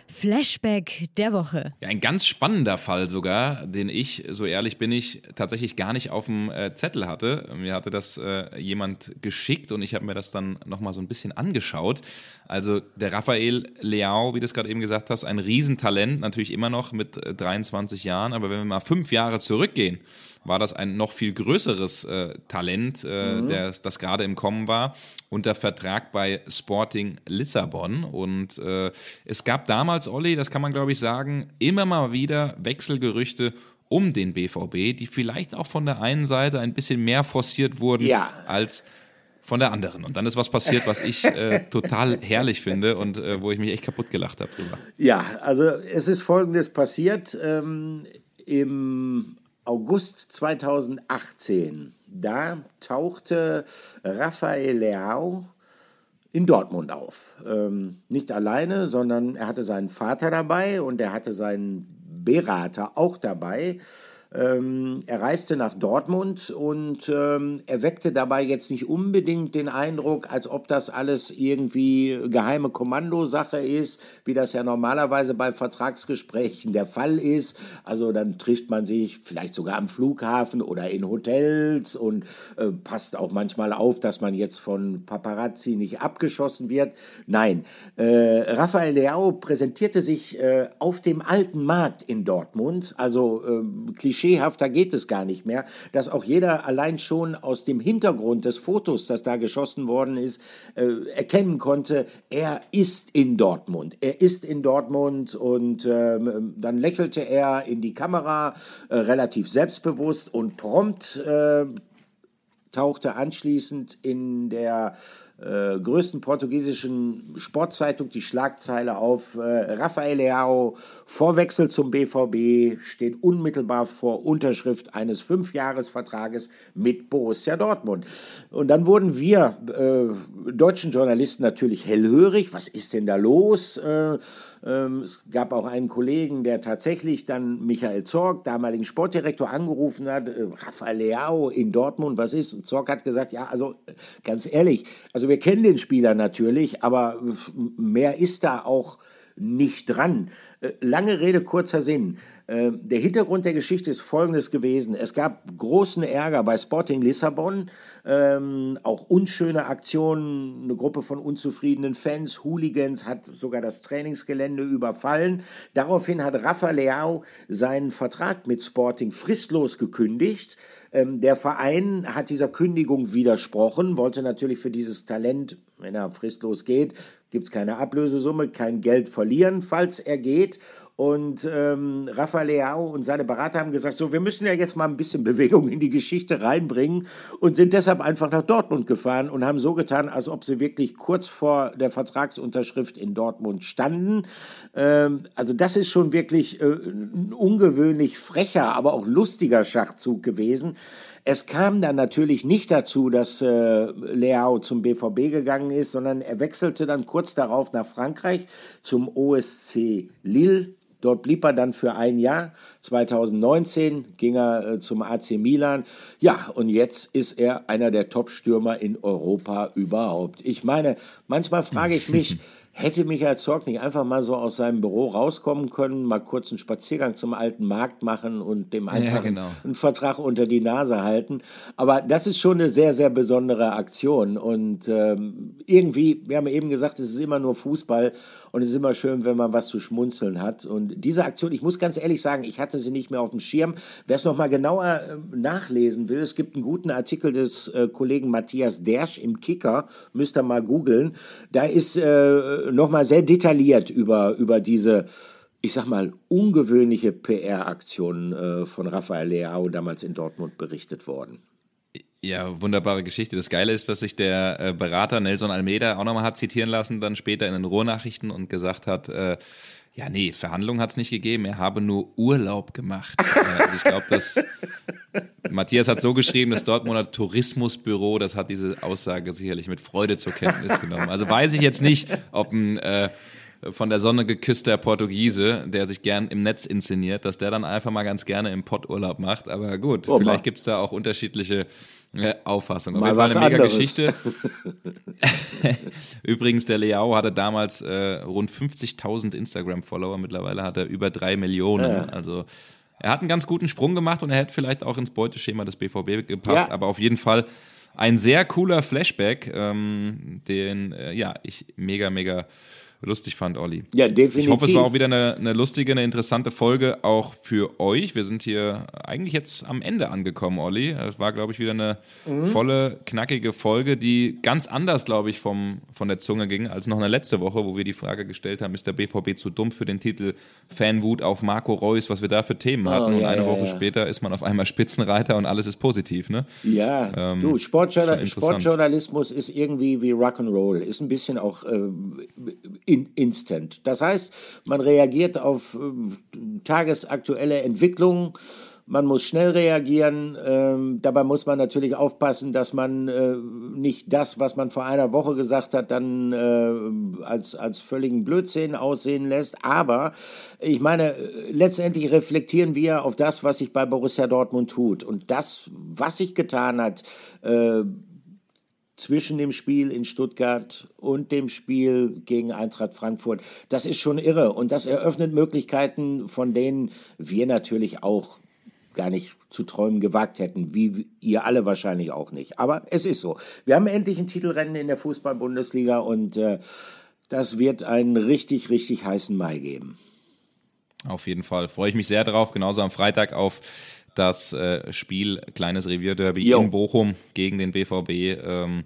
Flashback der Woche. Ja, ein ganz spannender Fall sogar, den ich, so ehrlich bin ich, tatsächlich gar nicht auf dem äh, Zettel hatte. Mir hatte das äh, jemand geschickt und ich habe mir das dann nochmal so ein bisschen angeschaut. Also der Raphael Leao, wie du es gerade eben gesagt hast, ein Riesentalent, natürlich immer noch mit äh, 23 Jahren, aber wenn wir mal fünf Jahre zurückgehen, war das ein noch viel größeres äh, Talent, äh, mhm. der, das gerade im Kommen war, unter Vertrag bei Sporting Lissabon. Und äh, es gab damals, Olli, das kann man glaube ich sagen, immer mal wieder Wechselgerüchte um den BVB, die vielleicht auch von der einen Seite ein bisschen mehr forciert wurden ja. als von der anderen. Und dann ist was passiert, was ich äh, total herrlich finde und äh, wo ich mich echt kaputt gelacht habe drüber. Ja, also es ist Folgendes passiert. Ähm, Im August 2018, da tauchte Rafael Leao in Dortmund auf. Ähm, nicht alleine, sondern er hatte seinen Vater dabei und er hatte seinen Berater auch dabei. Ähm, er reiste nach Dortmund und ähm, er weckte dabei jetzt nicht unbedingt den Eindruck, als ob das alles irgendwie geheime Kommandosache ist, wie das ja normalerweise bei Vertragsgesprächen der Fall ist. Also dann trifft man sich vielleicht sogar am Flughafen oder in Hotels und äh, passt auch manchmal auf, dass man jetzt von Paparazzi nicht abgeschossen wird. Nein, äh, Rafael Leao präsentierte sich äh, auf dem alten Markt in Dortmund, also äh, klischeehafter geht es gar nicht mehr, dass auch jeder allein schon aus dem Hintergrund des Fotos, das da geschossen worden ist, äh, erkennen konnte, er ist in Dortmund. Er ist in Dortmund und äh, dann lächelte er in die Kamera äh, relativ selbstbewusst und prompt äh, tauchte anschließend in der äh, größten portugiesischen Sportzeitung die Schlagzeile auf, äh, Rafael Leao, Vorwechsel zum BVB, steht unmittelbar vor Unterschrift eines Fünfjahresvertrages mit Borussia Dortmund. Und dann wurden wir äh, deutschen Journalisten natürlich hellhörig, was ist denn da los? Äh, es gab auch einen Kollegen, der tatsächlich dann Michael Zorg, damaligen Sportdirektor, angerufen hat, äh, Rafael Leao in Dortmund, was ist? Und Zorg hat gesagt, ja, also ganz ehrlich, also wir kennen den Spieler natürlich, aber mehr ist da auch nicht dran. Äh, lange Rede, kurzer Sinn. Äh, der Hintergrund der Geschichte ist folgendes gewesen. Es gab großen Ärger bei Sporting Lissabon, ähm, auch unschöne Aktionen, eine Gruppe von unzufriedenen Fans, Hooligans hat sogar das Trainingsgelände überfallen. Daraufhin hat Rafa Leao seinen Vertrag mit Sporting fristlos gekündigt. Ähm, der Verein hat dieser Kündigung widersprochen, wollte natürlich für dieses Talent, wenn er fristlos geht, gibt es keine Ablösesumme, kein Geld verlieren, falls er geht. Und ähm, Rafael Leao und seine Berater haben gesagt, so, wir müssen ja jetzt mal ein bisschen Bewegung in die Geschichte reinbringen und sind deshalb einfach nach Dortmund gefahren und haben so getan, als ob sie wirklich kurz vor der Vertragsunterschrift in Dortmund standen. Ähm, also das ist schon wirklich äh, ein ungewöhnlich frecher, aber auch lustiger Schachzug gewesen. Es kam dann natürlich nicht dazu, dass äh, Leao zum BVB gegangen ist, sondern er wechselte dann kurz darauf nach Frankreich zum OSC Lille. Dort blieb er dann für ein Jahr. 2019 ging er äh, zum AC Milan. Ja, und jetzt ist er einer der Top-Stürmer in Europa überhaupt. Ich meine, manchmal frage ich mich, Hätte Michael Zorg nicht einfach mal so aus seinem Büro rauskommen können, mal kurz einen Spaziergang zum alten Markt machen und dem einfach ja, genau. einen Vertrag unter die Nase halten. Aber das ist schon eine sehr, sehr besondere Aktion. Und ähm, irgendwie, wir haben eben gesagt, es ist immer nur Fußball und es ist immer schön, wenn man was zu schmunzeln hat. Und diese Aktion, ich muss ganz ehrlich sagen, ich hatte sie nicht mehr auf dem Schirm. Wer es nochmal genauer äh, nachlesen will, es gibt einen guten Artikel des äh, Kollegen Matthias Dersch im Kicker, müsst ihr mal googeln. Da ist äh, nochmal sehr detailliert über, über diese, ich sag mal, ungewöhnliche PR-Aktion äh, von Rafael Leao damals in Dortmund berichtet worden. Ja, wunderbare Geschichte. Das Geile ist, dass sich der äh, Berater Nelson Almeida auch nochmal hat zitieren lassen, dann später in den Ruhrnachrichten und gesagt hat, äh, ja, nee, Verhandlungen hat es nicht gegeben, er habe nur Urlaub gemacht. Äh, also ich glaube, dass Matthias hat so geschrieben, das Dortmunder Tourismusbüro, das hat diese Aussage sicherlich mit Freude zur Kenntnis genommen. Also weiß ich jetzt nicht, ob ein äh, von der Sonne geküsster Portugiese, der sich gern im Netz inszeniert, dass der dann einfach mal ganz gerne im Potturlaub macht. Aber gut, oh, vielleicht gibt es da auch unterschiedliche äh, Auffassungen. Auf jeden Fall eine mega anderes. Geschichte. Übrigens, der Leao hatte damals äh, rund 50.000 Instagram-Follower. Mittlerweile hat er über drei Millionen. Ja. Also er hat einen ganz guten Sprung gemacht und er hätte vielleicht auch ins Beuteschema des BVB gepasst. Ja. Aber auf jeden Fall ein sehr cooler Flashback, ähm, den äh, ja ich mega, mega lustig fand, Olli. Ja, definitiv. Ich hoffe, es war auch wieder eine, eine lustige, eine interessante Folge auch für euch. Wir sind hier eigentlich jetzt am Ende angekommen, Olli. Es war, glaube ich, wieder eine mhm. volle, knackige Folge, die ganz anders, glaube ich, vom, von der Zunge ging als noch eine letzte Woche, wo wir die Frage gestellt haben, ist der BVB zu dumm für den Titel Fanwut auf Marco Reus, was wir da für Themen hatten. Oh, ja, und eine ja, Woche ja. später ist man auf einmal Spitzenreiter und alles ist positiv, ne? Ja, ähm, du, Sportjournal Sportjournalismus ist irgendwie wie Rock'n'Roll, ist ein bisschen auch äh, in, instant. Das heißt, man reagiert auf äh, tagesaktuelle Entwicklungen. Man muss schnell reagieren. Ähm, dabei muss man natürlich aufpassen, dass man äh, nicht das, was man vor einer Woche gesagt hat, dann äh, als, als völligen Blödsinn aussehen lässt. Aber ich meine, letztendlich reflektieren wir auf das, was sich bei Borussia Dortmund tut. Und das, was sich getan hat, äh, zwischen dem Spiel in Stuttgart und dem Spiel gegen Eintracht Frankfurt. Das ist schon irre und das eröffnet Möglichkeiten, von denen wir natürlich auch gar nicht zu träumen gewagt hätten, wie ihr alle wahrscheinlich auch nicht. Aber es ist so. Wir haben endlich ein Titelrennen in der Fußball-Bundesliga und äh, das wird einen richtig, richtig heißen Mai geben. Auf jeden Fall. Freue ich mich sehr drauf. Genauso am Freitag auf das äh, Spiel Kleines Revierderby in Bochum gegen den BVB. Ähm,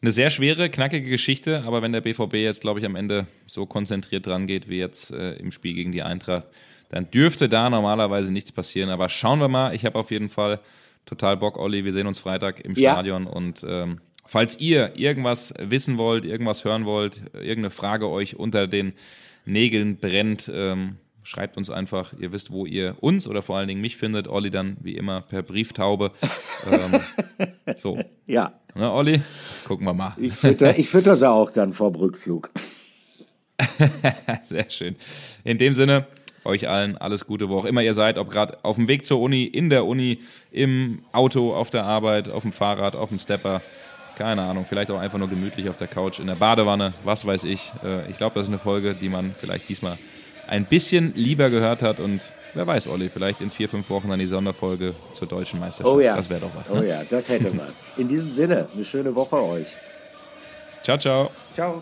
eine sehr schwere, knackige Geschichte, aber wenn der BVB jetzt, glaube ich, am Ende so konzentriert dran geht wie jetzt äh, im Spiel gegen die Eintracht, dann dürfte da normalerweise nichts passieren. Aber schauen wir mal. Ich habe auf jeden Fall total Bock, Olli. Wir sehen uns Freitag im ja. Stadion und ähm, falls ihr irgendwas wissen wollt, irgendwas hören wollt, irgendeine Frage euch unter den Nägeln brennt, ähm, Schreibt uns einfach, ihr wisst, wo ihr uns oder vor allen Dingen mich findet. Olli dann wie immer per Brieftaube. ähm, so. Ja. Ne, Olli? Gucken wir mal. Ich fütter, ich fütter sie auch dann vor Rückflug. Sehr schön. In dem Sinne, euch allen alles Gute, wo auch immer ihr seid, ob gerade auf dem Weg zur Uni, in der Uni, im Auto, auf der Arbeit, auf dem Fahrrad, auf dem Stepper. Keine Ahnung, vielleicht auch einfach nur gemütlich auf der Couch, in der Badewanne, was weiß ich. Äh, ich glaube, das ist eine Folge, die man vielleicht diesmal ein bisschen lieber gehört hat und wer weiß, Olli, vielleicht in vier, fünf Wochen dann die Sonderfolge zur deutschen Meisterschaft. Oh ja. Das wäre doch was. Ne? Oh ja, das hätte was. In diesem Sinne, eine schöne Woche euch. Ciao, ciao. Ciao.